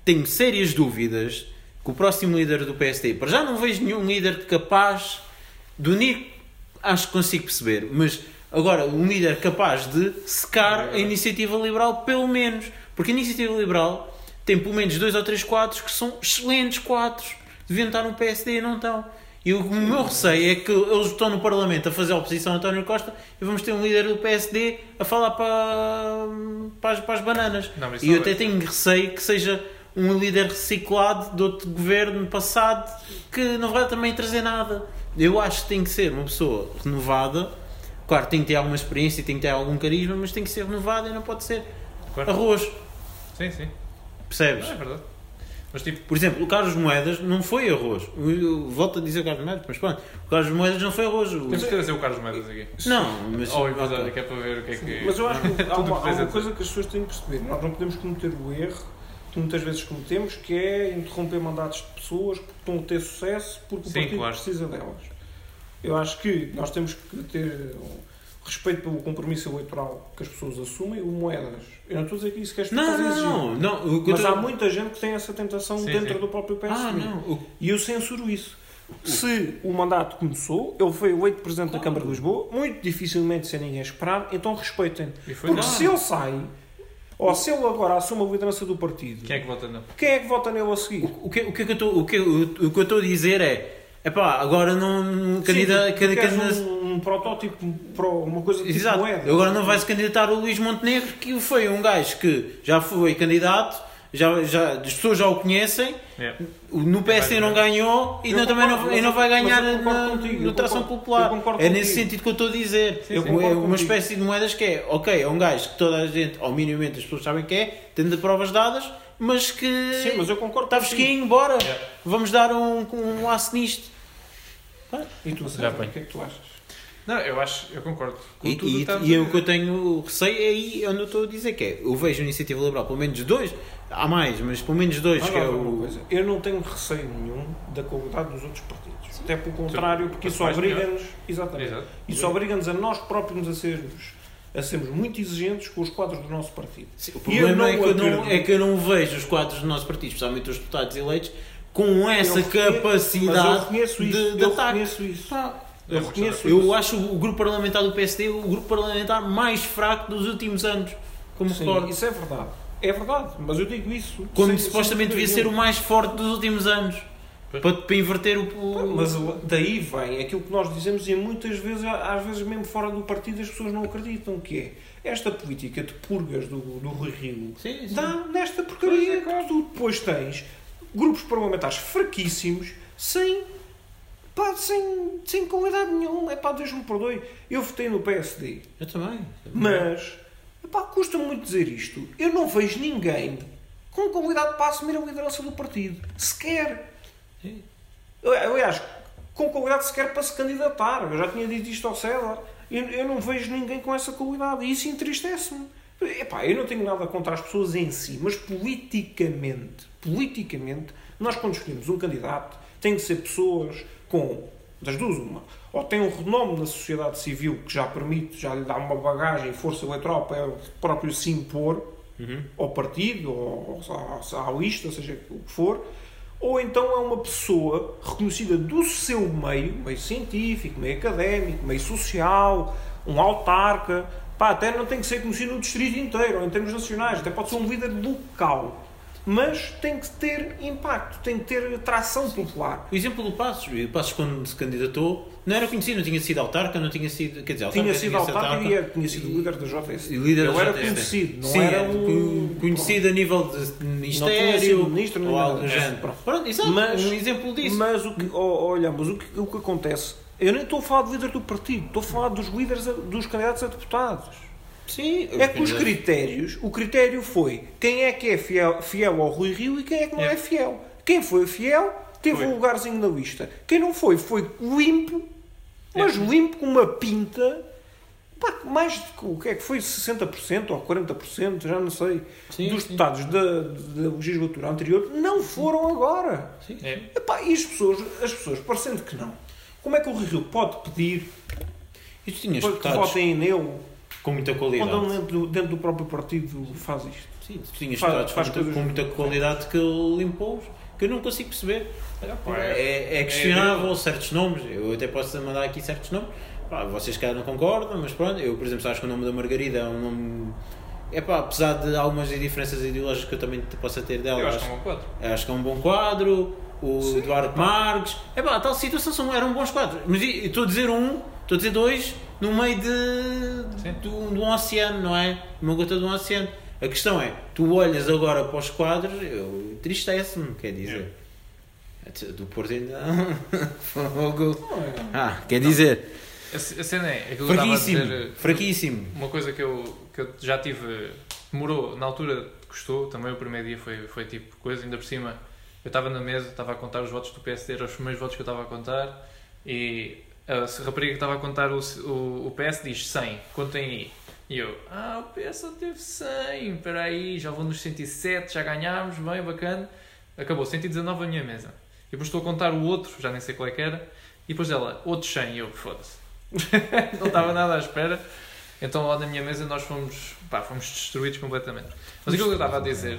tenho sérias dúvidas que o próximo líder do PSD, para já não vejo nenhum líder capaz de unir, acho que consigo perceber, mas agora um líder capaz de secar a iniciativa liberal, pelo menos, porque a iniciativa liberal tem pelo menos dois ou três quadros que são excelentes quadros, deviam estar no PSD e não estão. E o meu receio é que eles estão no Parlamento a fazer a oposição a António Costa e vamos ter um líder do PSD a falar para, para, as, para as bananas. Não, e eu não até vai. tenho receio que seja um líder reciclado de outro governo passado que não vai também trazer nada. Eu acho que tem que ser uma pessoa renovada. Claro, tem que ter alguma experiência, tem que ter algum carisma, mas tem que ser renovada e não pode ser Claro. arroz. Sim, sim. Percebes? Não, é verdade. Mas tipo, Por exemplo, o Carlos Moedas não foi arroz. Eu, eu volto a dizer o Carlos Moedas, mas pronto. O Carlos Moedas não foi arroz. O- temos que trazer o Carlos Moedas aqui. Não, mas. Ou o episódio que é para ver o que é que. Mas eu acho que há uma, há uma coisa que as pessoas têm que perceber. Nós não podemos cometer o erro que muitas vezes cometemos, que é interromper mandatos de pessoas que estão a ter sucesso porque o Sim, partido claro. precisa delas. Eu acho que nós temos que ter respeito pelo compromisso eleitoral que as pessoas assumem. O Moedas, eu não estou a dizer que isso queres Não, fazer não, não. não o que eu Mas tô- há muita gente que tem essa tentação Sim, dentro sim. do próprio PSD. Ah, não. O- E eu censuro isso. Se o mandato começou, ele foi eleito Presidente da Câmara de Lisboa, muito dificilmente sem ninguém esperar, então respeitem. Porque se ele sai, ou se ele agora assume a liderança do partido, Quem é que vota não? quem é que vota nele a seguir? O que, o que é que eu estou- o que, o, o que eu estou a dizer é. Epá, agora não. Candida, Sim, tu queres candida, um, um protótipo para uma coisa tipo Exato. moeda. Agora não vai se candidatar o Luís Montenegro, que foi um gajo que já foi candidato, já, já, as pessoas já o conhecem, É. no PSD não ganhou e Eu não, também não, não vai eu- ganhar eu concordo na, contigo, no eu tração concordo- popular. eu É nesse contigo. sentido que eu estou a dizer. Eu É concordo uma contigo. espécie de moedas que é, ok, é um gajo que toda a gente, ou minimamente as pessoas sabem que é, tendo provas dadas, mas que Sim, mas eu concordo está fresquinho, bora, Yeah. vamos dar um, um aço nisto. E tu, Já o que é que tu achas? Não, eu acho, eu concordo. Com E, tudo e, e a é o que eu tenho receio é aí onde eu estou a dizer que é, eu vejo a iniciativa liberal, pelo menos dois, há mais, mas pelo menos dois, que é o. coisa. Eu não tenho receio nenhum da qualidade dos outros partidos. Até pelo contrário, porque isso obriga-nos. Exatamente. Exato. Isso obriga-nos a nós próprios a sermos, a sermos muito exigentes com os quadros do nosso partido. Sim, O E eu problema não é, que eu não, é que eu não vejo os quadros do nosso partido, especialmente os deputados eleitos, com essa Eu capacidade eu reconheço de, de eu ataque. reconheço isso. Pá, Eu reconheço Eu isso. acho o grupo parlamentar do PSD o grupo parlamentar mais fraco dos últimos anos, como Sim, recordo. isso é verdade. É verdade, mas eu digo isso. Quando sem- supostamente devia ser o mais forte dos últimos anos. Para, para inverter o. o- Mas daí vem aquilo que nós dizemos e muitas vezes, às vezes mesmo fora do partido, as pessoas não acreditam que é esta política de purgas do, do Rui Rio Sim, sim. dá nesta porcaria que tu depois tens grupos parlamentares fraquíssimos sem, pá, sem, sem qualidade nenhuma. É pá, Deus me perdoe. Eu votei no PSD, Eu também. mas epá, custa muito dizer isto. Eu não vejo ninguém com qualidade para assumir a liderança do partido. Sequer. Aliás, com qualidade sequer para se candidatar. Eu já tinha dito isto ao César. Eu, eu não vejo ninguém com essa qualidade. E isso entristece-me. Epá, eu não tenho nada contra as pessoas em si, mas politicamente, politicamente, nós quando escolhemos um candidato, tem que ser pessoas com, das duas uma, ou tem um renome na sociedade civil que já permite, já lhe dá uma bagagem força eleitoral para ele próprio se impor Uhum. ao partido, ou à, à lista, seja o que for, ou então é uma pessoa reconhecida do seu meio, meio científico, meio académico, meio social, um autarca, pá, até não tem que ser conhecido no distrito inteiro, ou em termos nacionais, até pode ser um líder local. Mas tem que ter impacto, tem que ter tração popular. O exemplo do Passos, o Passos quando se candidatou, não era conhecido, não tinha sido autarca, não tinha sido, quer dizer, Tinha sido autarca e tinha sido líder da JS. E líder Eu da era JS. conhecido, não Sim, era um... conhecido a nível de ministério sido ministro, ou algo do É, género. pronto. Pronto, exato, Mas- um exemplo disso. Mas o que, olha, mas o que, o que acontece, eu nem estou a falar de líder do partido, estou a falar dos líderes, dos candidatos a deputados. Sim, É que os critérios, o critério foi quem é que é fiel, fiel ao Rui Rio e quem é que não É. é fiel. Quem foi fiel teve Foi. um lugarzinho na lista. Quem não foi, foi limpo, mas É. limpo com uma pinta. Pá, mais de o que é que foi? 60% ou 40%, já não sei, Sim, dos sim. deputados da, da legislatura anterior não foram agora. Sim. É. Epá, e as pessoas, as pessoas, parecendo que não, como é que o Rui Rio pode pedir para que deputados votem nele com muita quando qualidade. ele dentro, do- dentro do próprio partido faz isto? Sim, tu tinhas Faz- faz com, muita, coisas- com muita qualidade que ele limpou que eu não consigo perceber. pá, É, é questionável certos nomes, eu até posso mandar aqui certos nomes. Pá, vocês cá não concordam, mas pronto, eu por exemplo acho que o nome da Margarida é um nome. É pá, apesar de algumas diferenças ideológicas que eu também possa ter dela, Eu acho acho, que é um quadro. acho que é um bom quadro. O Eduardo Marques, é pá, tal situação eram bons quadros. Mas estou a dizer um, estou a dizer dois, no meio de, de, um, de um oceano, não é? Uma gota de um oceano. A questão é, tu olhas agora para os quadros, eu tristece-me, quer dizer. Do Porto ainda. Não é? Ah, quer dizer, A, a cena é, a fraquíssimo, dizer, fraquíssimo. uma coisa que eu, que eu já tive, demorou, na altura custou, também o primeiro dia foi, foi tipo coisa, ainda por cima, eu estava na mesa, estava a contar os votos do PSD, eram os primeiros votos que eu estava a contar, e a rapariga que estava a contar o, o, o PS diz 100, contem aí. E eu, ah, o PS só teve 100, espera aí, já vou nos 107, já ganhámos, bem, bacana. Acabou, 119 a minha mesa. E depois estou a contar o outro, já nem sei qual é que era, e depois ela, outros 100, e eu, foda-se. não estava nada à espera. Então lá na minha mesa nós fomos, pá, fomos destruídos completamente. Mas aquilo que eu estava a dizer,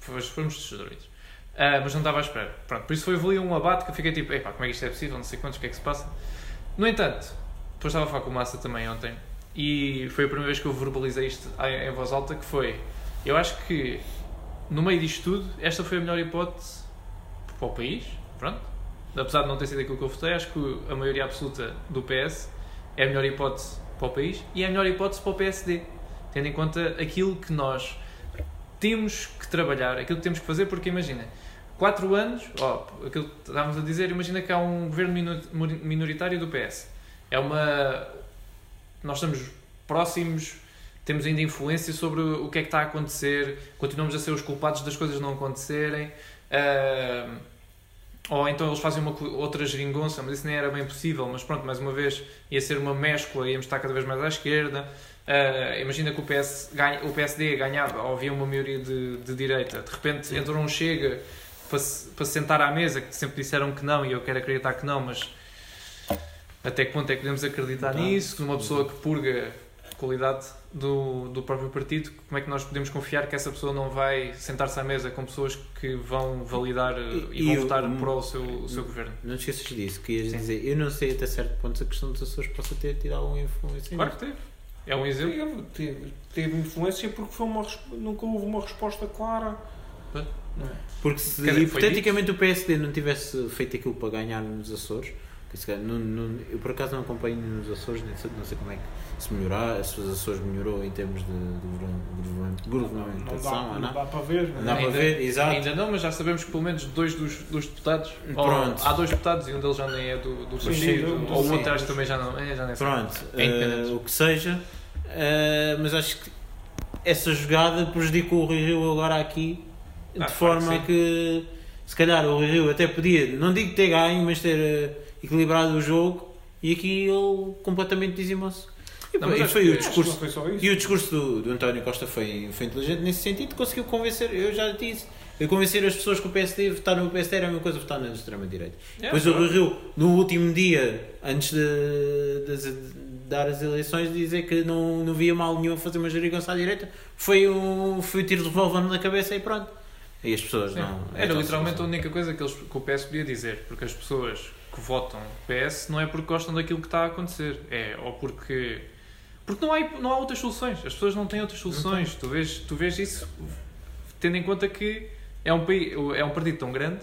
fomos destruídos. Ah, mas não estava à espera. Pronto, por isso foi ali um abate que eu fiquei tipo, epá, como é que isto é possível, não sei quantos, o que é que se passa. No entanto, depois estava a falar com o Massa também ontem, e foi a primeira vez que eu verbalizei isto em, em voz alta, que foi, eu acho que no meio disto tudo, esta foi a melhor hipótese para o país, pronto. Apesar de não ter sido aquilo que eu votei, acho que a maioria absoluta do PS é a melhor hipótese para o país e é a melhor hipótese para o PSD, tendo em conta aquilo que nós temos que trabalhar, aquilo que temos que fazer, porque imagina, quatro anos, ó, aquilo que estávamos a dizer, imagina que há um governo minoritário do PS. É uma. Nós estamos próximos, temos ainda influência sobre o que é que está a acontecer, continuamos a ser os culpados das coisas não acontecerem. ah, ou então eles fazem uma outra geringonça, mas isso nem era bem possível. Mas pronto, mais uma vez, ia ser uma mescla, íamos estar cada vez mais à esquerda. Ah, imagina que o, PS ganha, o PSD ganhava, ou havia uma maioria de, de direita, de repente entrou um Chega para se, para se sentar à mesa, que sempre disseram que não, e eu quero acreditar que não, mas até que ponto é que podemos acreditar Tá. nisso? Numa pessoa que purga a qualidade do, do próprio partido, como é que nós podemos confiar que essa pessoa não vai sentar-se à mesa com pessoas que vão validar e, E- vão e o- votar para o seu, o seu governo? Não te esqueças disso, que ias Sim. dizer, eu não sei até certo ponto se a questão dos Açores possa ter tido alguma influência. Claro que teve. É um exemplo. Teve, teve, teve influência porque foi uma, nunca houve uma resposta clara. Pois. Não é? Porque se dizer, hipoteticamente o PSD não tivesse feito aquilo para ganhar nos Açores, que se calhar não, não- eu por acaso não acompanho nos Açores, nem sei, não sei como é que se melhorar, se os Açores melhorou em termos de, de governo- Não, governamentação dá, ou não não. dá para ver. não é? Não dá para Ainda- ver, exato. Ainda não, mas já sabemos que pelo menos dois dos, dos deputados. ou Pronto. há dois deputados e um deles já nem é do, do Sim, partido. ou o outro acho também já não é. Já nem. Pronto, É independente. eh, o que seja, eh, mas acho que essa jogada prejudicou o Rio agora aqui, de Ah, forma claro que que se calhar o Rio até podia, não digo ter ganho, mas ter eh, equilibrado o jogo e aqui ele completamente dizimou-se. E, Não, e foi o discurso. foi. E o discurso do, do António Costa foi, foi inteligente nesse sentido, conseguiu convencer, eu já disse, eu convencer as pessoas que o PSD votar no PSD era a mesma coisa votar na extrema-direita. É, Depois o Rui Rio, no último dia, antes de, de- de dar as eleições, dizer que não, não via mal nenhum fazer uma geringonça à direita, foi um, foi um tiro de revólver na cabeça e pronto. E as pessoas Sim. não. é Era literalmente a única coisa que, eles, que o PS podia dizer, porque as pessoas que votam PS não é porque gostam daquilo que está a acontecer, é ou porque. Porque não há, não há outras soluções, as pessoas não têm outras soluções. Tu vês, tu vês isso tendo em conta que é um, país, é um partido tão grande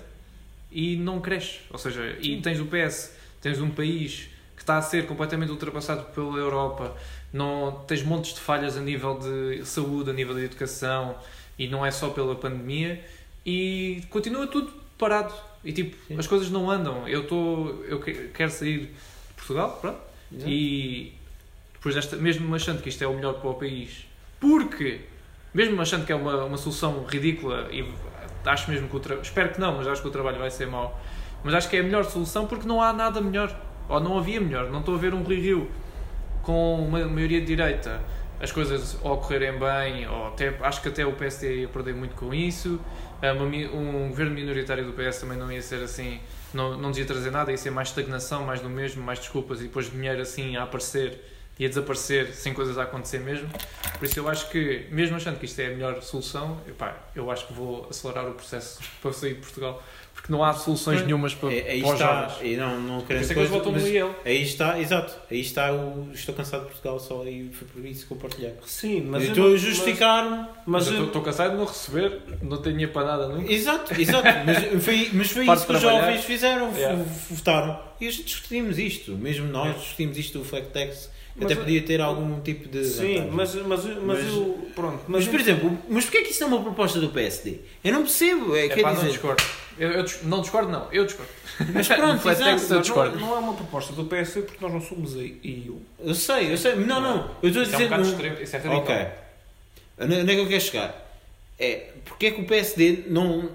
e não cresce. Ou seja, e tens o PS, tens um país que está a ser completamente ultrapassado pela Europa, não, tens montes de falhas a nível de saúde, a nível de educação e não é só pela pandemia e continua tudo parado. E tipo, Sim. as coisas não andam. Eu, estou eu que- quero sair de Portugal, pronto, Exato. e depois desta, mesmo achando que isto é o melhor para o país, porque, mesmo achando que é uma, uma solução ridícula, e acho mesmo que o tra... espero que não, mas acho que o trabalho vai ser mau, mas acho que é a melhor solução porque não há nada melhor, ou não havia melhor. Não estou a ver um Rui Rio com uma maioria de direita, as coisas ou correrem bem, ou até, acho que até o PSD ia perder muito com isso. Ah, mi- um governo minoritário do PS também não ia ser assim, não, não nos ia trazer nada, ia ser mais estagnação, mais do mesmo, mais desculpas e depois dinheiro assim a aparecer e a desaparecer sem coisas a acontecer mesmo. Por isso eu acho que, mesmo achando que isto é a melhor solução, epá, eu acho que vou acelerar o processo para sair de Portugal, porque não há soluções nenhumas para, É- aí para os está, jovens. e não, não querendo é que eles coisa, mas IEL. aí está, exato, aí está o estou cansado de Portugal só e foi por isso que eu partilhei. Sim, mas eu estou não- a justificar-me. Mas, Mas eu eu- estou cansado de não receber, não tenho dinheiro para nada nunca. Exato, exato, mas foi, mas foi isso que os jovens fizeram, Yeah. votaram. E a gente discutimos isto, mesmo nós Yeah. discutimos isto do Flectex, Mas até podia ter algum tipo de. sim, mas, mas, mas, Mas- eu. Pronto, Mas, mas, por exemplo, mas porquê é que isso não é uma proposta do PSD? Eu não percebo, é, É quer pá, não dizer. discordo. Eu, eu não discordo, não. Eu discordo. Mas pronto, exato. eu Mas discordo. não, não é uma proposta do PSD porque nós não somos a EU. Eu sei, eu sei. Não, não. Eu estou a Isso é um dizer. bocado não- extremo, isso é radical. Ok. Onde onde é que eu quero chegar? É, porque é que o PSD não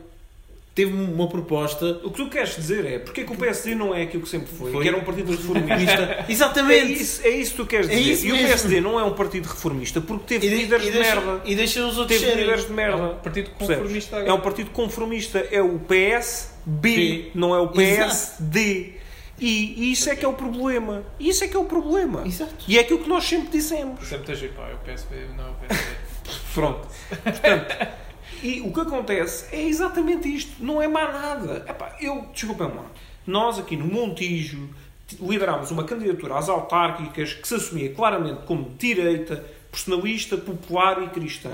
teve uma proposta O que tu queres dizer é porque é que o PSD não é aquilo que sempre foi, Foi. que era um partido reformista. reformista? É Exatamente! isso, é isso que tu queres É dizer. isso e o mesmo. PSD não é um partido reformista porque teve de- líderes de deixa, merda. E deixa os outros Teve serem. líderes de É merda. um partido conformista É um partido conformista. É o PSB, B. não é o. PSD. E, e isso é que é o problema. Isso é que é o problema. Exato. E é aquilo que nós sempre dissemos. Isso é giro, pá. É o PSP, não é o PSP. Pronto. Portanto, e o que acontece é exatamente isto. Não é mais nada. Epá, eu, desculpem lá, nós aqui no Montijo liderámos uma candidatura às autárquicas que se assumia claramente como direita, personalista, popular e cristã.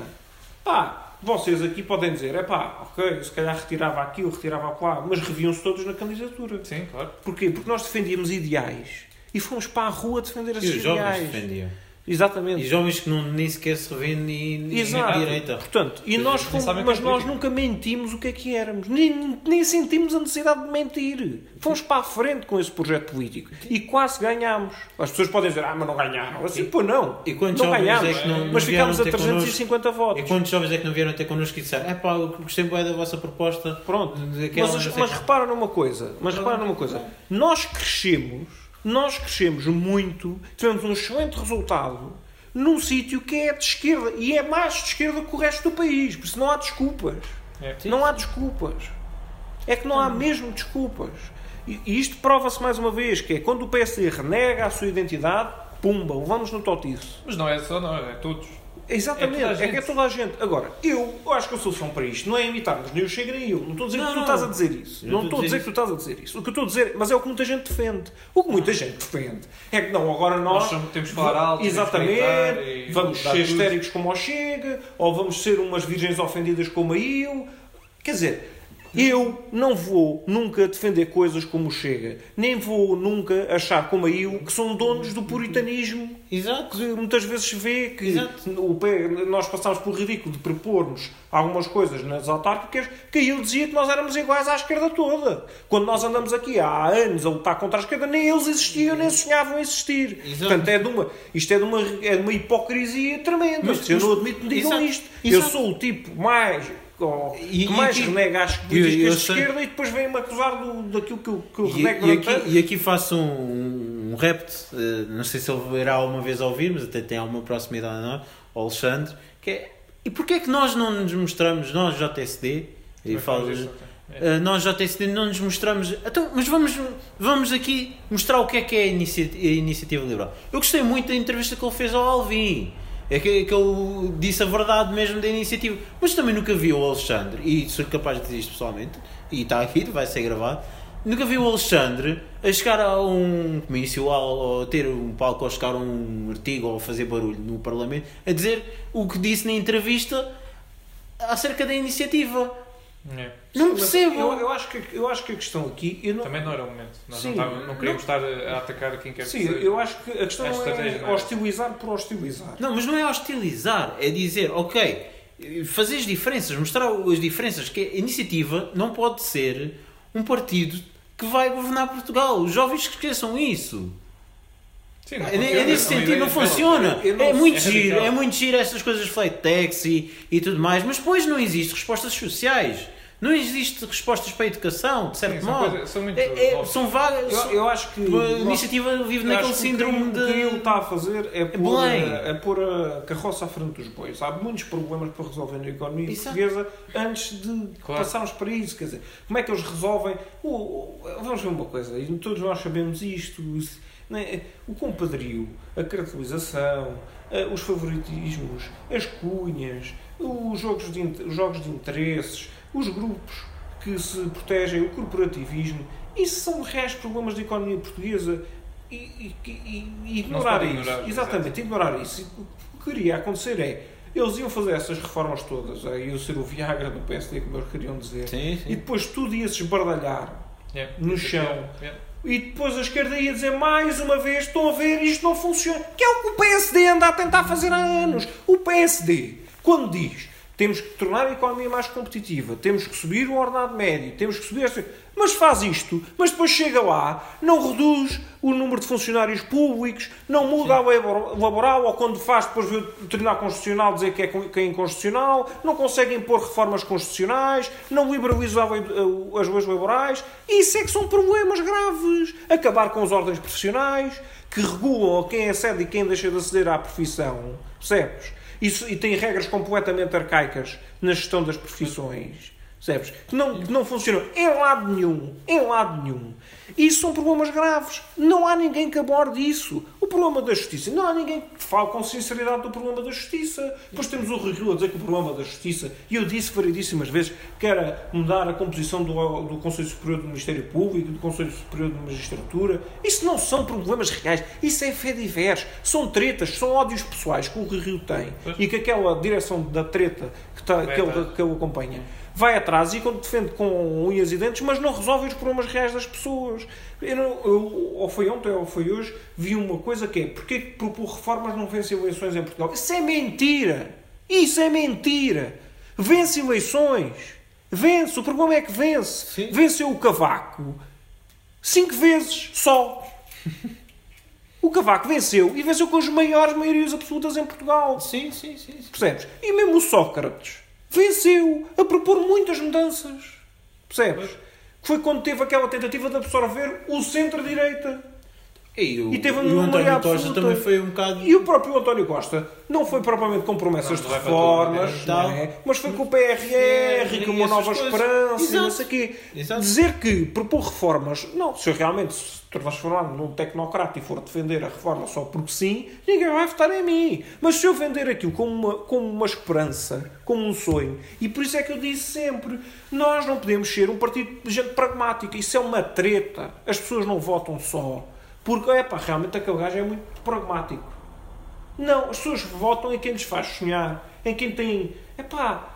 Pá, vocês aqui podem dizer, é pá, ok, se calhar retirava aquilo, retirava lá, mas reviam-se todos na candidatura. Sim, claro. Porquê? Porque nós defendíamos ideais e fomos para a rua defender E esses os jovens ideais. defendiam. Exatamente. E jovens que não, nem sequer se revêem nem Exato. na direita. Portanto, e nós nem fomos, mas é nós nunca mentimos o que é que éramos. Nem, nem sentimos a necessidade de mentir. Fomos para a frente com esse projeto político. E quase ganhámos. As pessoas podem dizer, ah, mas não ganharam. Assim, pô, não. E quantos não jovens ganhámos. é que não- não mas ficámos a vieram ter 350 E votos. quantos jovens é que não vieram ter connosco e disseram é pá, gostei bem da vossa proposta. Pronto. Mas, mas repara numa coisa. Mas repara numa coisa. Nós crescemos, nós crescemos muito, tivemos um excelente resultado num sítio que é de esquerda. E é mais de esquerda que o resto do país. Por isso não há desculpas. É. Não há desculpas. É que não há mesmo desculpas. E e isto prova-se mais uma vez, que é quando o PSD renega a sua identidade, pumba, levamos no totiço. Mas não é só nós, é todos. Exatamente, É é, que é toda a gente. Agora, eu, eu acho que a solução para isto não é imitarmos nem o Chega nem eu. Não estou a dizer Não, que tu estás a dizer isso. Não, não estou a dizer que tu estás a dizer isso. O que eu estou a dizer, mas é o que muita gente defende. O que muita gente defende é que não, agora nós. Nós temos que falar alto, Exatamente. e Vamos ser histéricos como o Chega, ou vamos ser umas virgens ofendidas como a eu. Quer dizer. Eu não vou nunca defender coisas como o Chega, nem vou nunca achar como a eu que são donos do puritanismo Exato. que muitas vezes se vê que Exato. o nós passámos por ridículo de propor-nos algumas coisas nas autárquicas que eu dizia que nós éramos iguais à esquerda toda. Quando nós andamos aqui há anos a lutar contra a esquerda, nem eles existiam, nem sonhavam existir. Exato. Portanto, é de uma, isto é de uma, é de uma hipocrisia tremenda. Mas- eu mas- não admito que me digam exato, isto. Eu sou o tipo mais... ó, E- que e mais aqui- renega às políticas de esquerda e depois vem-me acusar do, daquilo que eu, que eu E, renego e aqui, e aqui faço um, um repto, eh, não sei se ele irá alguma vez ouvir, mas até tem alguma proximidade a nós, ao Alexandre, que é, e porquê é que nós não nos mostramos, nós JSD, e Mas falo, ok. eh, nós JSD não nos mostramos, então, mas vamos, vamos aqui mostrar o que é que é a, inicia- a iniciativa liberal. Eu gostei muito da entrevista que ele fez ao Alvin, É que, que eu disse a verdade mesmo da iniciativa. Mas também nunca vi o Alexandre, e sou capaz de dizer isto pessoalmente, e está aqui, vai ser gravado. Nunca vi o Alexandre a chegar a um comício ou, ou ter um palco ou chegar a um artigo ou fazer barulho no Parlamento a dizer o que disse na entrevista acerca da iniciativa. É. Não percebo. Eu, eu, acho que, eu acho que a questão aqui. Eu não, Também não era o momento. Nós Sim, não, estávamos- não queríamos estar a atacar quem quer sim, que seja. eu acho que a questão É não estratégia, é não é? hostilizar por hostilizar. Não, mas não é hostilizar, é dizer, ok, fazer as diferenças, mostrar as diferenças, que a iniciativa não pode ser um partido que vai governar Portugal. Os jovens que esqueçam isso. Sim, não É, funciona, é nesse são sentido, não funciona. não- É muito é giro, radical. é muito giro essas coisas flight taxi e tudo mais, mas depois não existe respostas sociais. Não existe respostas para a educação, de certo Sim, são modo. coisas- são muito É- é- são vagas. Eu, eu acho que. a nós- iniciativa vive eu naquele que síndrome o que, o que ele de. está a fazer é pôr, Belém. a, é pôr a carroça à frente dos bois. Há muitos problemas para resolver na economia Exato. portuguesa antes de Claro. passarmos para isso. Quer dizer, como é que eles resolvem? O- o- vamos ver uma coisa, e todos nós sabemos isto. isso? O compadrio, a caracterização, eh, os favoritismos, as cunhas, os jogos de, os jogos de interesses, os grupos que se protegem, o corporativismo, isso são reais problemas da economia portuguesa e, e- e- e ignorar isso. ignorar, Exatamente, ignorar isso. E O que queria acontecer é, eles iam fazer essas reformas todas, aí iam ser o Viagra do PSD, como eles queriam dizer, Sim, e sim. depois tudo ia se esbardalhar. Yeah. no chão. Yeah. E depois a esquerda ia dizer mais uma vez: estão a ver, isto não funciona. Que é o que o PSD anda a tentar fazer há anos. O PSD, quando diz temos que tornar a economia mais competitiva, temos que subir o ordenado médio, temos que subir. esta- Mas faz isto, mas depois chega lá, não reduz o número de funcionários públicos, não muda a lei laboral, ou quando faz, depois vê o Tribunal Constitucional dizer que é, que é inconstitucional, não consegue impor reformas constitucionais, não liberaliza lei- as leis laborais. Isso é que são problemas graves. Acabar com as ordens profissionais, que regulam quem acede e quem deixa de aceder à profissão, percebes? Isso, e tem regras completamente arcaicas na gestão das profissões. Percebes? Que não, que não funcionam em lado nenhum. Em lado nenhum. Isso são problemas graves. Não há ninguém que aborde isso. O problema da justiça. Não há ninguém que fale com sinceridade do problema da justiça. Depois temos o Rui Rio a dizer que o problema da justiça, e eu disse variedíssimas vezes, que era mudar a composição do, do Conselho Superior do Ministério Público, do Conselho Superior de Magistratura. Isso não são problemas reais. Isso é fé divers. São tretas, são ódios pessoais que o Rui Rio tem e que aquela direção da treta que, Vai que, ele, que ele acompanha vai atrás e defende com unhas e dentes, mas não resolve os problemas reais das pessoas. Eu, não- eu- ou foi ontem ou foi hoje, vi uma coisa que é porque que propor reformas não vence eleições em Portugal? Isso é mentira! Isso é mentira! Vence eleições! Vence! O problema é que vence! Sim. Venceu o Cavaco cinco vezes só! O Cavaco venceu e venceu com as maiores maiorias absolutas em Portugal. Sim, sim, sim. sim. Percebes? E mesmo o Sócrates venceu a propor muitas mudanças. Percebes? Que foi quando teve aquela tentativa de absorver o centro-direita. E, o, E teve uma e António Costa absoluta. também foi um bocado. E o próprio António Costa não foi propriamente com promessas Não, de não reformas, tudo, tal. não é? mas foi com o PRR, Sim, com uma nova coisas. esperança, e Exato. não sei o quê. Exato. Dizer que propor reformas, não, se eu realmente se transformar num tecnocrata e for defender a reforma só porque sim, ninguém vai votar em mim. Mas se eu vender aquilo como uma, como uma esperança, como um sonho, e por isso é que eu disse sempre, nós não podemos ser um partido de gente pragmática, isso é uma treta. As pessoas não votam só. Porque, é pá, realmente aquele gajo é muito pragmático. Não, as pessoas votam em quem lhes faz sonhar, em quem tem. Epá, pá,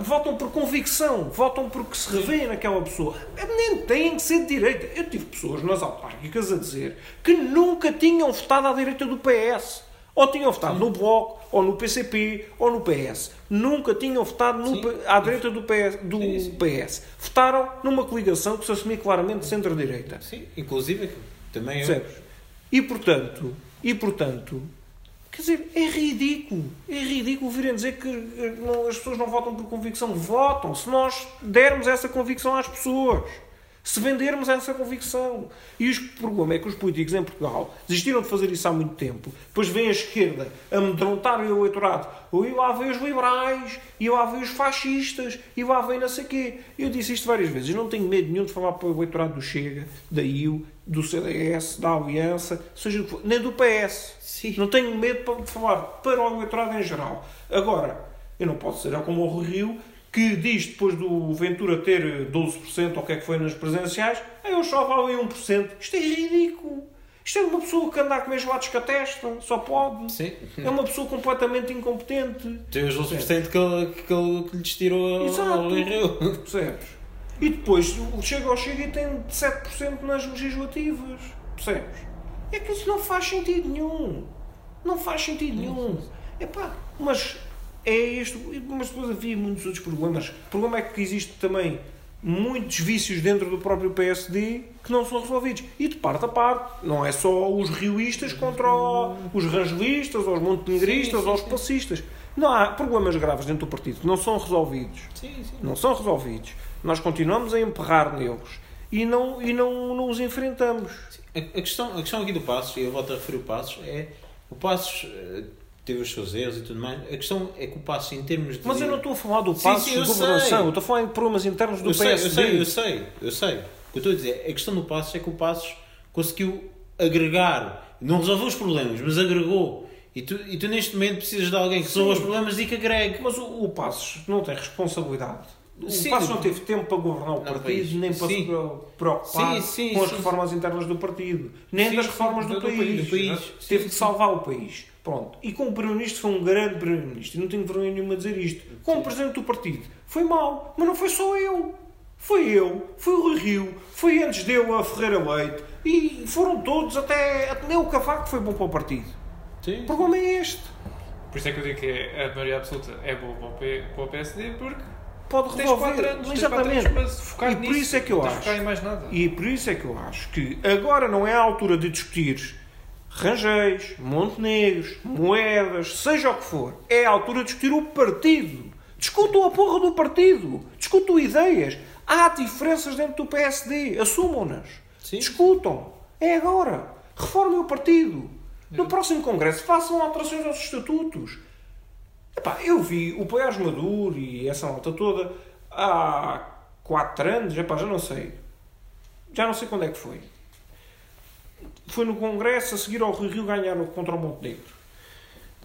votam por convicção, votam porque se revêem naquela pessoa. Nem têm que ser de direita. Eu tive pessoas nas autárquicas a dizer que nunca tinham votado à direita do PS. Ou tinham votado no Bloco, ou no PCP, ou no PS. Nunca tinham votado no Sim. À direita do, PS, do Sim, sim. PS. Votaram numa coligação que se assumia claramente de centro-direita. Sim, inclusive também eu. E portanto, e portanto, quer dizer, é ridículo. É ridículo virem dizer que eh, não- as pessoas não votam por convicção. Votam se nós dermos essa convicção às pessoas. Se vendermos essa convicção. E o problema é que os políticos em Portugal desistiram de fazer isso há muito tempo. Depois vem a esquerda a amedrontar o eleitorado. E lá vem os liberais, e lá vem os fascistas, e lá vem não sei quê. Eu disse isto várias vezes. Eu não tenho medo nenhum de falar para o eleitorado do Chega, da IU, do CDS, da Aliança, seja nem do PS. Sim. Não tenho medo de falar para o eleitorado em geral. Agora, eu não posso ser como o Rio, que diz depois do Ventura ter 12% ou o que é que foi nas presenciais, eu só valem 1%. Isto é ridículo. Isto é uma pessoa que anda a comer gelados com a testa, só pode. Sim. É uma pessoa completamente incompetente. Tem os 12% que ele, que ele que lhes tirou Exato. ao Rio. Percebes? E depois chega ao Chega e tem 7% nas legislativas. Percebes? É que isso não faz sentido nenhum. Não faz sentido nenhum. Epá, mas é isto. Mas depois havia muitos outros problemas. O problema é que existe também muitos vícios dentro do próprio PSD que não são resolvidos. E de parte a parte. Não é só os rioístas contra os rangelistas, ou os montenegristas, Sim, sim, ou os passistas. Não há problemas graves dentro do partido que não são resolvidos. Sim, sim. Não são resolvidos. Nós continuamos a emperrar neles e não, e não, não os enfrentamos. A, a questão, a questão aqui do Passos, e eu volto a referir o Passos, é o Passos eh, teve os seus erros e tudo mais. A questão é que o Passos, em termos de. Mas eu não estou a falar do passo de governação, eu estou a falar em problemas internos do eu sei, PSD. eu sei, eu sei, eu sei. O que eu estou a dizer, a questão do Passos é que o Passos conseguiu agregar, não resolveu os problemas, mas agregou. E tu, e tu neste momento precisas de alguém que resolva os problemas e que agregue. Mas o, o Passos não tem responsabilidade. O Sim. Passos não teve tempo para governar o Não, partido, país. nem para Sim. se preocupar Sim, com as reformas internas do partido, nem das reformas do, do- país. do país. exato. Teve sim. salvar o país. Pronto. E como Primeiro-Ministro foi um grande Primeiro-Ministro. E não tenho vergonha nenhuma de dizer isto. Como Presidente do partido, foi mau. Mas não foi só eu. Foi eu, foi o Rui Rio, foi antes dele a Ferreira Leite. E foram todos, até, até o Cavaco foi bom para o partido. Sim. O problema é este. Por isso é que eu digo que a maioria absoluta é boa para o, P, para o PSD, porque Pode resolver. 4 anos, Exatamente. anos para se focar E por nisso. isso é que eu de acho. E por isso é que eu acho que agora não é a altura de discutir Rangéis, Montenegros, moedas, seja o que for. É a altura de discutir o partido. Discutam a porra do partido. Discutam ideias. Há diferenças dentro do PSD. Assumam-nas. Discutam. É agora. Reformem o partido. No próximo Congresso façam alterações aos estatutos. Epá, eu vi o Paiás Maduro e essa malta toda há 4 anos, epá, já não sei. Já não sei quando é que foi. Foi no Congresso a seguir ao Rio Rio ganhar contra o Montenegro.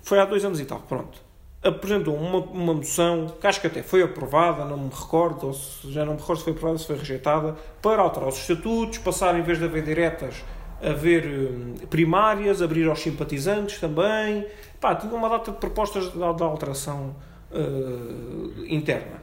Foi há dois anos e tal, pronto. Apresentou uma, uma moção, que acho que até foi aprovada, não me recordo, ou se, já não me recordo se foi aprovada ou se foi rejeitada, para alterar os estatutos, passar em vez de haver diretas, haver hum, primárias, abrir aos simpatizantes também. Pá, tinha uma data de propostas de alteração eh, interna.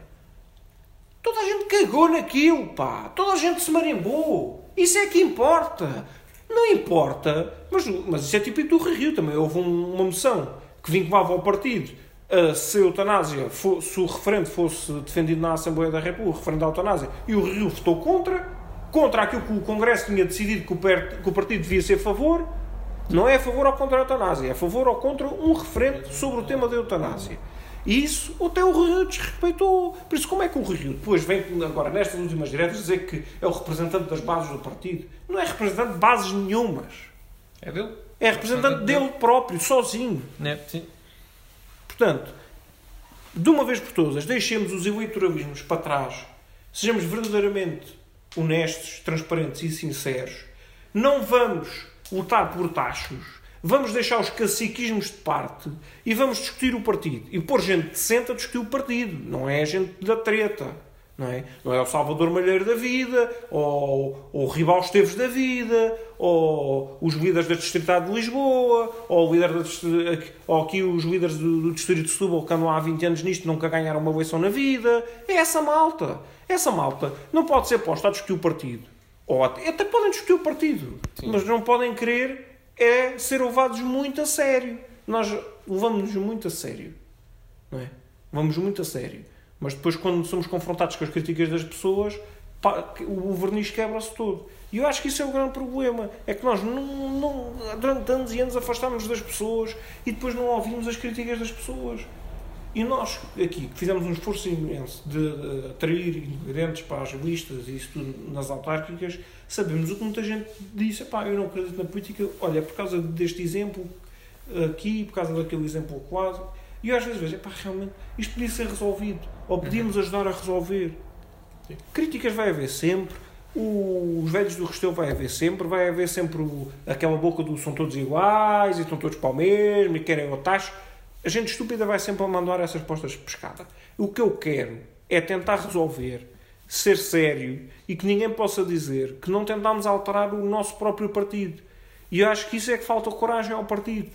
Toda a gente cagou naquilo, pá. Toda a gente se marimbou. Isso é que importa. Não importa, mas, mas isso é típico do Rio também. Houve um- uma moção que vinculava ao partido a se a eutanásia, se o referendo fosse defendido na Assembleia da República, o referendo da eutanásia, e o Rio votou contra, contra aquilo que o Congresso tinha decidido que o, que o partido devia ser a favor, não é a favor ou contra a eutanásia, é a favor ou contra um referendo sobre o tema da eutanásia. E isso até o Rui Rio desrespeitou. Por isso, como é que o Rui Rio depois vem agora nestas últimas diretas dizer que é o representante das bases do partido? Não é representante de bases nenhumas. É dele? É representante dele próprio, sozinho. Né? Sim. Portanto, de uma vez por todas, deixemos os eleitoralismos para trás, sejamos verdadeiramente honestos, transparentes e sinceros. Não vamos lutar por tachos, vamos deixar os caciquismos de parte e vamos discutir o partido. E pôr gente decente a discutir o partido, não é a gente da treta. Não é? não é o Salvador Malheiro da vida, ou, ou o Ribal Esteves da vida, ou os líderes da Distritada de Lisboa, ou, o líder da, ou aqui os líderes do, do Distrito de Setúbal que andam há 20 anos nisto nunca ganharam uma eleição na vida. É essa malta. Essa malta não pode ser posta a discutir o partido. Ou até, até podem discutir o partido, mas não podem querer é ser levados muito a sério. Nós levamos-nos muito a sério. Não é? Vamos muito a sério. Mas depois, quando somos confrontados com as críticas das pessoas, o verniz quebra-se todo. E eu acho que isso é o grande problema. É que nós, não, não, durante anos e anos, afastámos-nos das pessoas e depois não ouvimos as críticas das pessoas. E nós aqui, que fizemos um esforço imenso de, de atrair independentes para as listas e isso tudo nas autárquicas, sabemos o que muita gente disse, pá, eu não acredito na política, olha, por causa deste exemplo aqui, por causa daquele exemplo quase. E às vezes vejo, pá, realmente, isto podia ser resolvido, ou podíamos ajudar a resolver. Sim. Críticas vai haver sempre, os velhos do Restelo vai haver sempre, vai haver sempre o- aquela boca do são todos iguais e estão todos para o mesmo e querem o tacho. A gente estúpida vai sempre a mandar essas postas de pescada. O que eu quero é tentar resolver, ser sério e que ninguém possa dizer que não tentámos alterar o nosso próprio partido. E eu acho que isso é que falta coragem ao partido.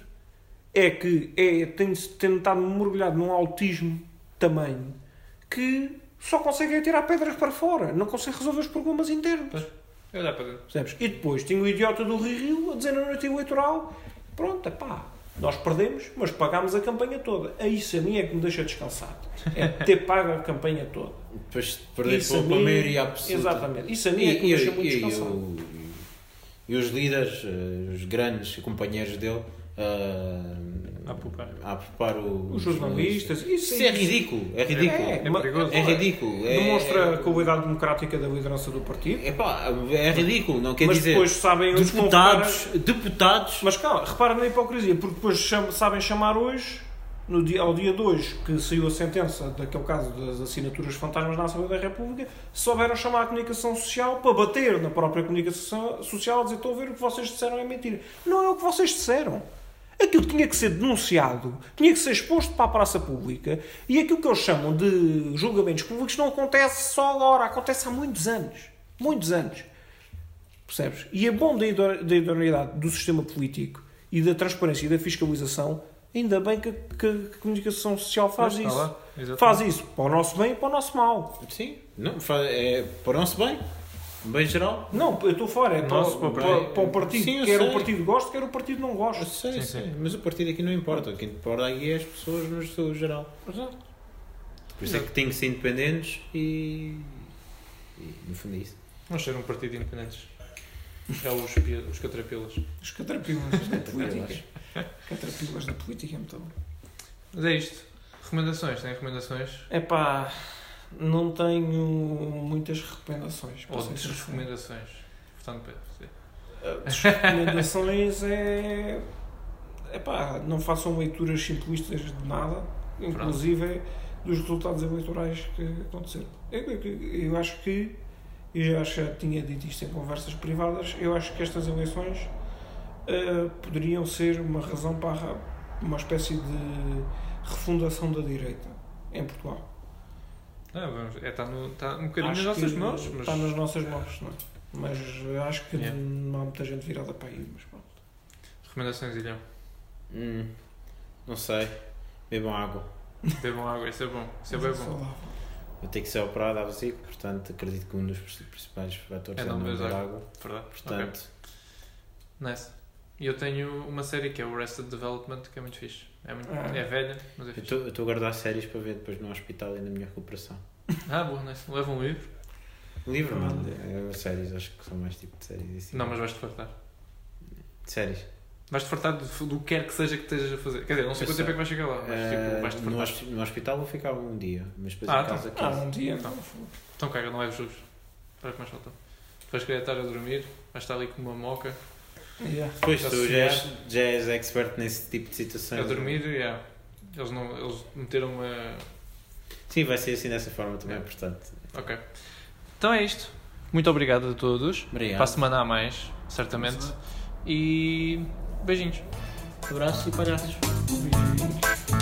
É que é, tem-se tentado mergulhado num autismo tamanho que só consegue é tirar pedras para fora, não consegue resolver os problemas internos. É olhar para dentro. Percebes? E depois tinha o idiota do Rio Rio a dizer na noite eleitoral: pronto, pá, nós perdemos, mas pagámos a campanha toda. A Isso a mim é que me deixa descansado. É ter pago a campanha toda. Depois de perder Isso a pela mim- maioria absoluta. Exatamente. Isso a mim E, é que me e, deixa muito e, e, descansado. o- e os líderes, eh, os grandes companheiros dele, eh, A poupar. a poupar o- Os jornalistas, isso, Isso é ridículo, é ridículo. É, É, ma- perigoso. ridículo. É, Demonstra a qualidade democrática da liderança do partido. é, pá, é ridículo, não quer mas dizer. depois sabem deputados, deputados, Mas calma, repara na hipocrisia, porque depois cham- sabem chamar hoje, no dia, ao dia 2, que saiu a sentença daquele caso das assinaturas fantasmas na Assembleia da República, souberam chamar a comunicação social para bater na própria comunicação social, a dizer: Estou a ver o que vocês disseram é mentira. Não é o que vocês disseram. Aquilo tinha que ser denunciado, tinha que ser exposto para a praça pública e aquilo que eles chamam de julgamentos públicos não acontece só agora, acontece há muitos anos. Muitos anos. Percebes? E é bom da ido- da idoneidade do sistema político e da transparência e da fiscalização, ainda bem que, que a comunicação social faz Pois, isso. Faz isso para o nosso bem e para o nosso mal. sim, não, é para o nosso bem, bem geral. Não, eu estou fora, é para, Nosso para, papel. para o partido. Sim, quer sei. o partido goste, quer o partido não Eu goste. sei, Sim, sei, sim. mas o partido aqui não importa, o que importa aqui é as pessoas no seu geral. Exato. Por isso é que têm que ser independentes e, e no fundo é isso. Vamos ser um partido independentes. É os, os catrapilas. Os catrapilas da política. catrapilas da política é muito bom. Mas é isto. Recomendações? Tem recomendações? É pá, não tenho muitas recomendações. Ou desrecomendações? Portanto. As recomendações é. Epá, não façam leituras simplistas de nada, inclusive dos resultados eleitorais que aconteceram. Eu, eu- eu acho que, eu já acho que já tinha dito isto em conversas privadas, eu acho que estas eleições eh, poderiam ser uma razão para uma espécie de refundação da direita em Portugal. É, está, no, está um bocadinho Acho nas nossas mãos, mas Está nas nossas mãos, não é? Mas eu acho que Yeah. não há muita gente virada para aí, mas pronto. recomendações, Ilhão. Hum, não sei. Bebam água. Bebam água, isso é bom. Isso é bem bom. Saudável. Eu tenho que ser operado à vesícula, portanto acredito que um dos principais fatores É é, não beber água. água. Verdade? Portanto, Ok. Nice. E eu tenho uma série que é o Arrested Development, que é muito fixe. É, muito, Ah. é velha, mas é eu fixe. estou- eu estou a guardar séries para ver depois no hospital e na minha recuperação. Ah, boa, nice. Leva um livro. Livro, Ah, não. É, séries, acho que são mais tipo de séries. Assim. Não, mas vais-te fartar. Séries. Vais-te fartar do, do que quer que seja que estejas a fazer. Quer dizer, não sei quanto tempo é que vais chegar lá, mas Eh, tipo, vais-te no, fartar. hospi- no hospital vou ficar um dia, mas depois Ah, em casa Ah, 15. um dia Tá. não. Então caga, não leves jogos. Para que mais falta. Vais querer estar a dormir, vais estar ali com uma moca, Yeah. Pois Já tu já és, já és expert nesse tipo de situações. a dormir e yeah. eles, não, eles meteram uma. Sim, vai ser assim dessa forma também, É. portanto. Ok. Então é isto. Muito obrigado a todos. Obrigado. Para a semana a mais, certamente. E beijinhos. Abraços e palhaços. Beijinhos.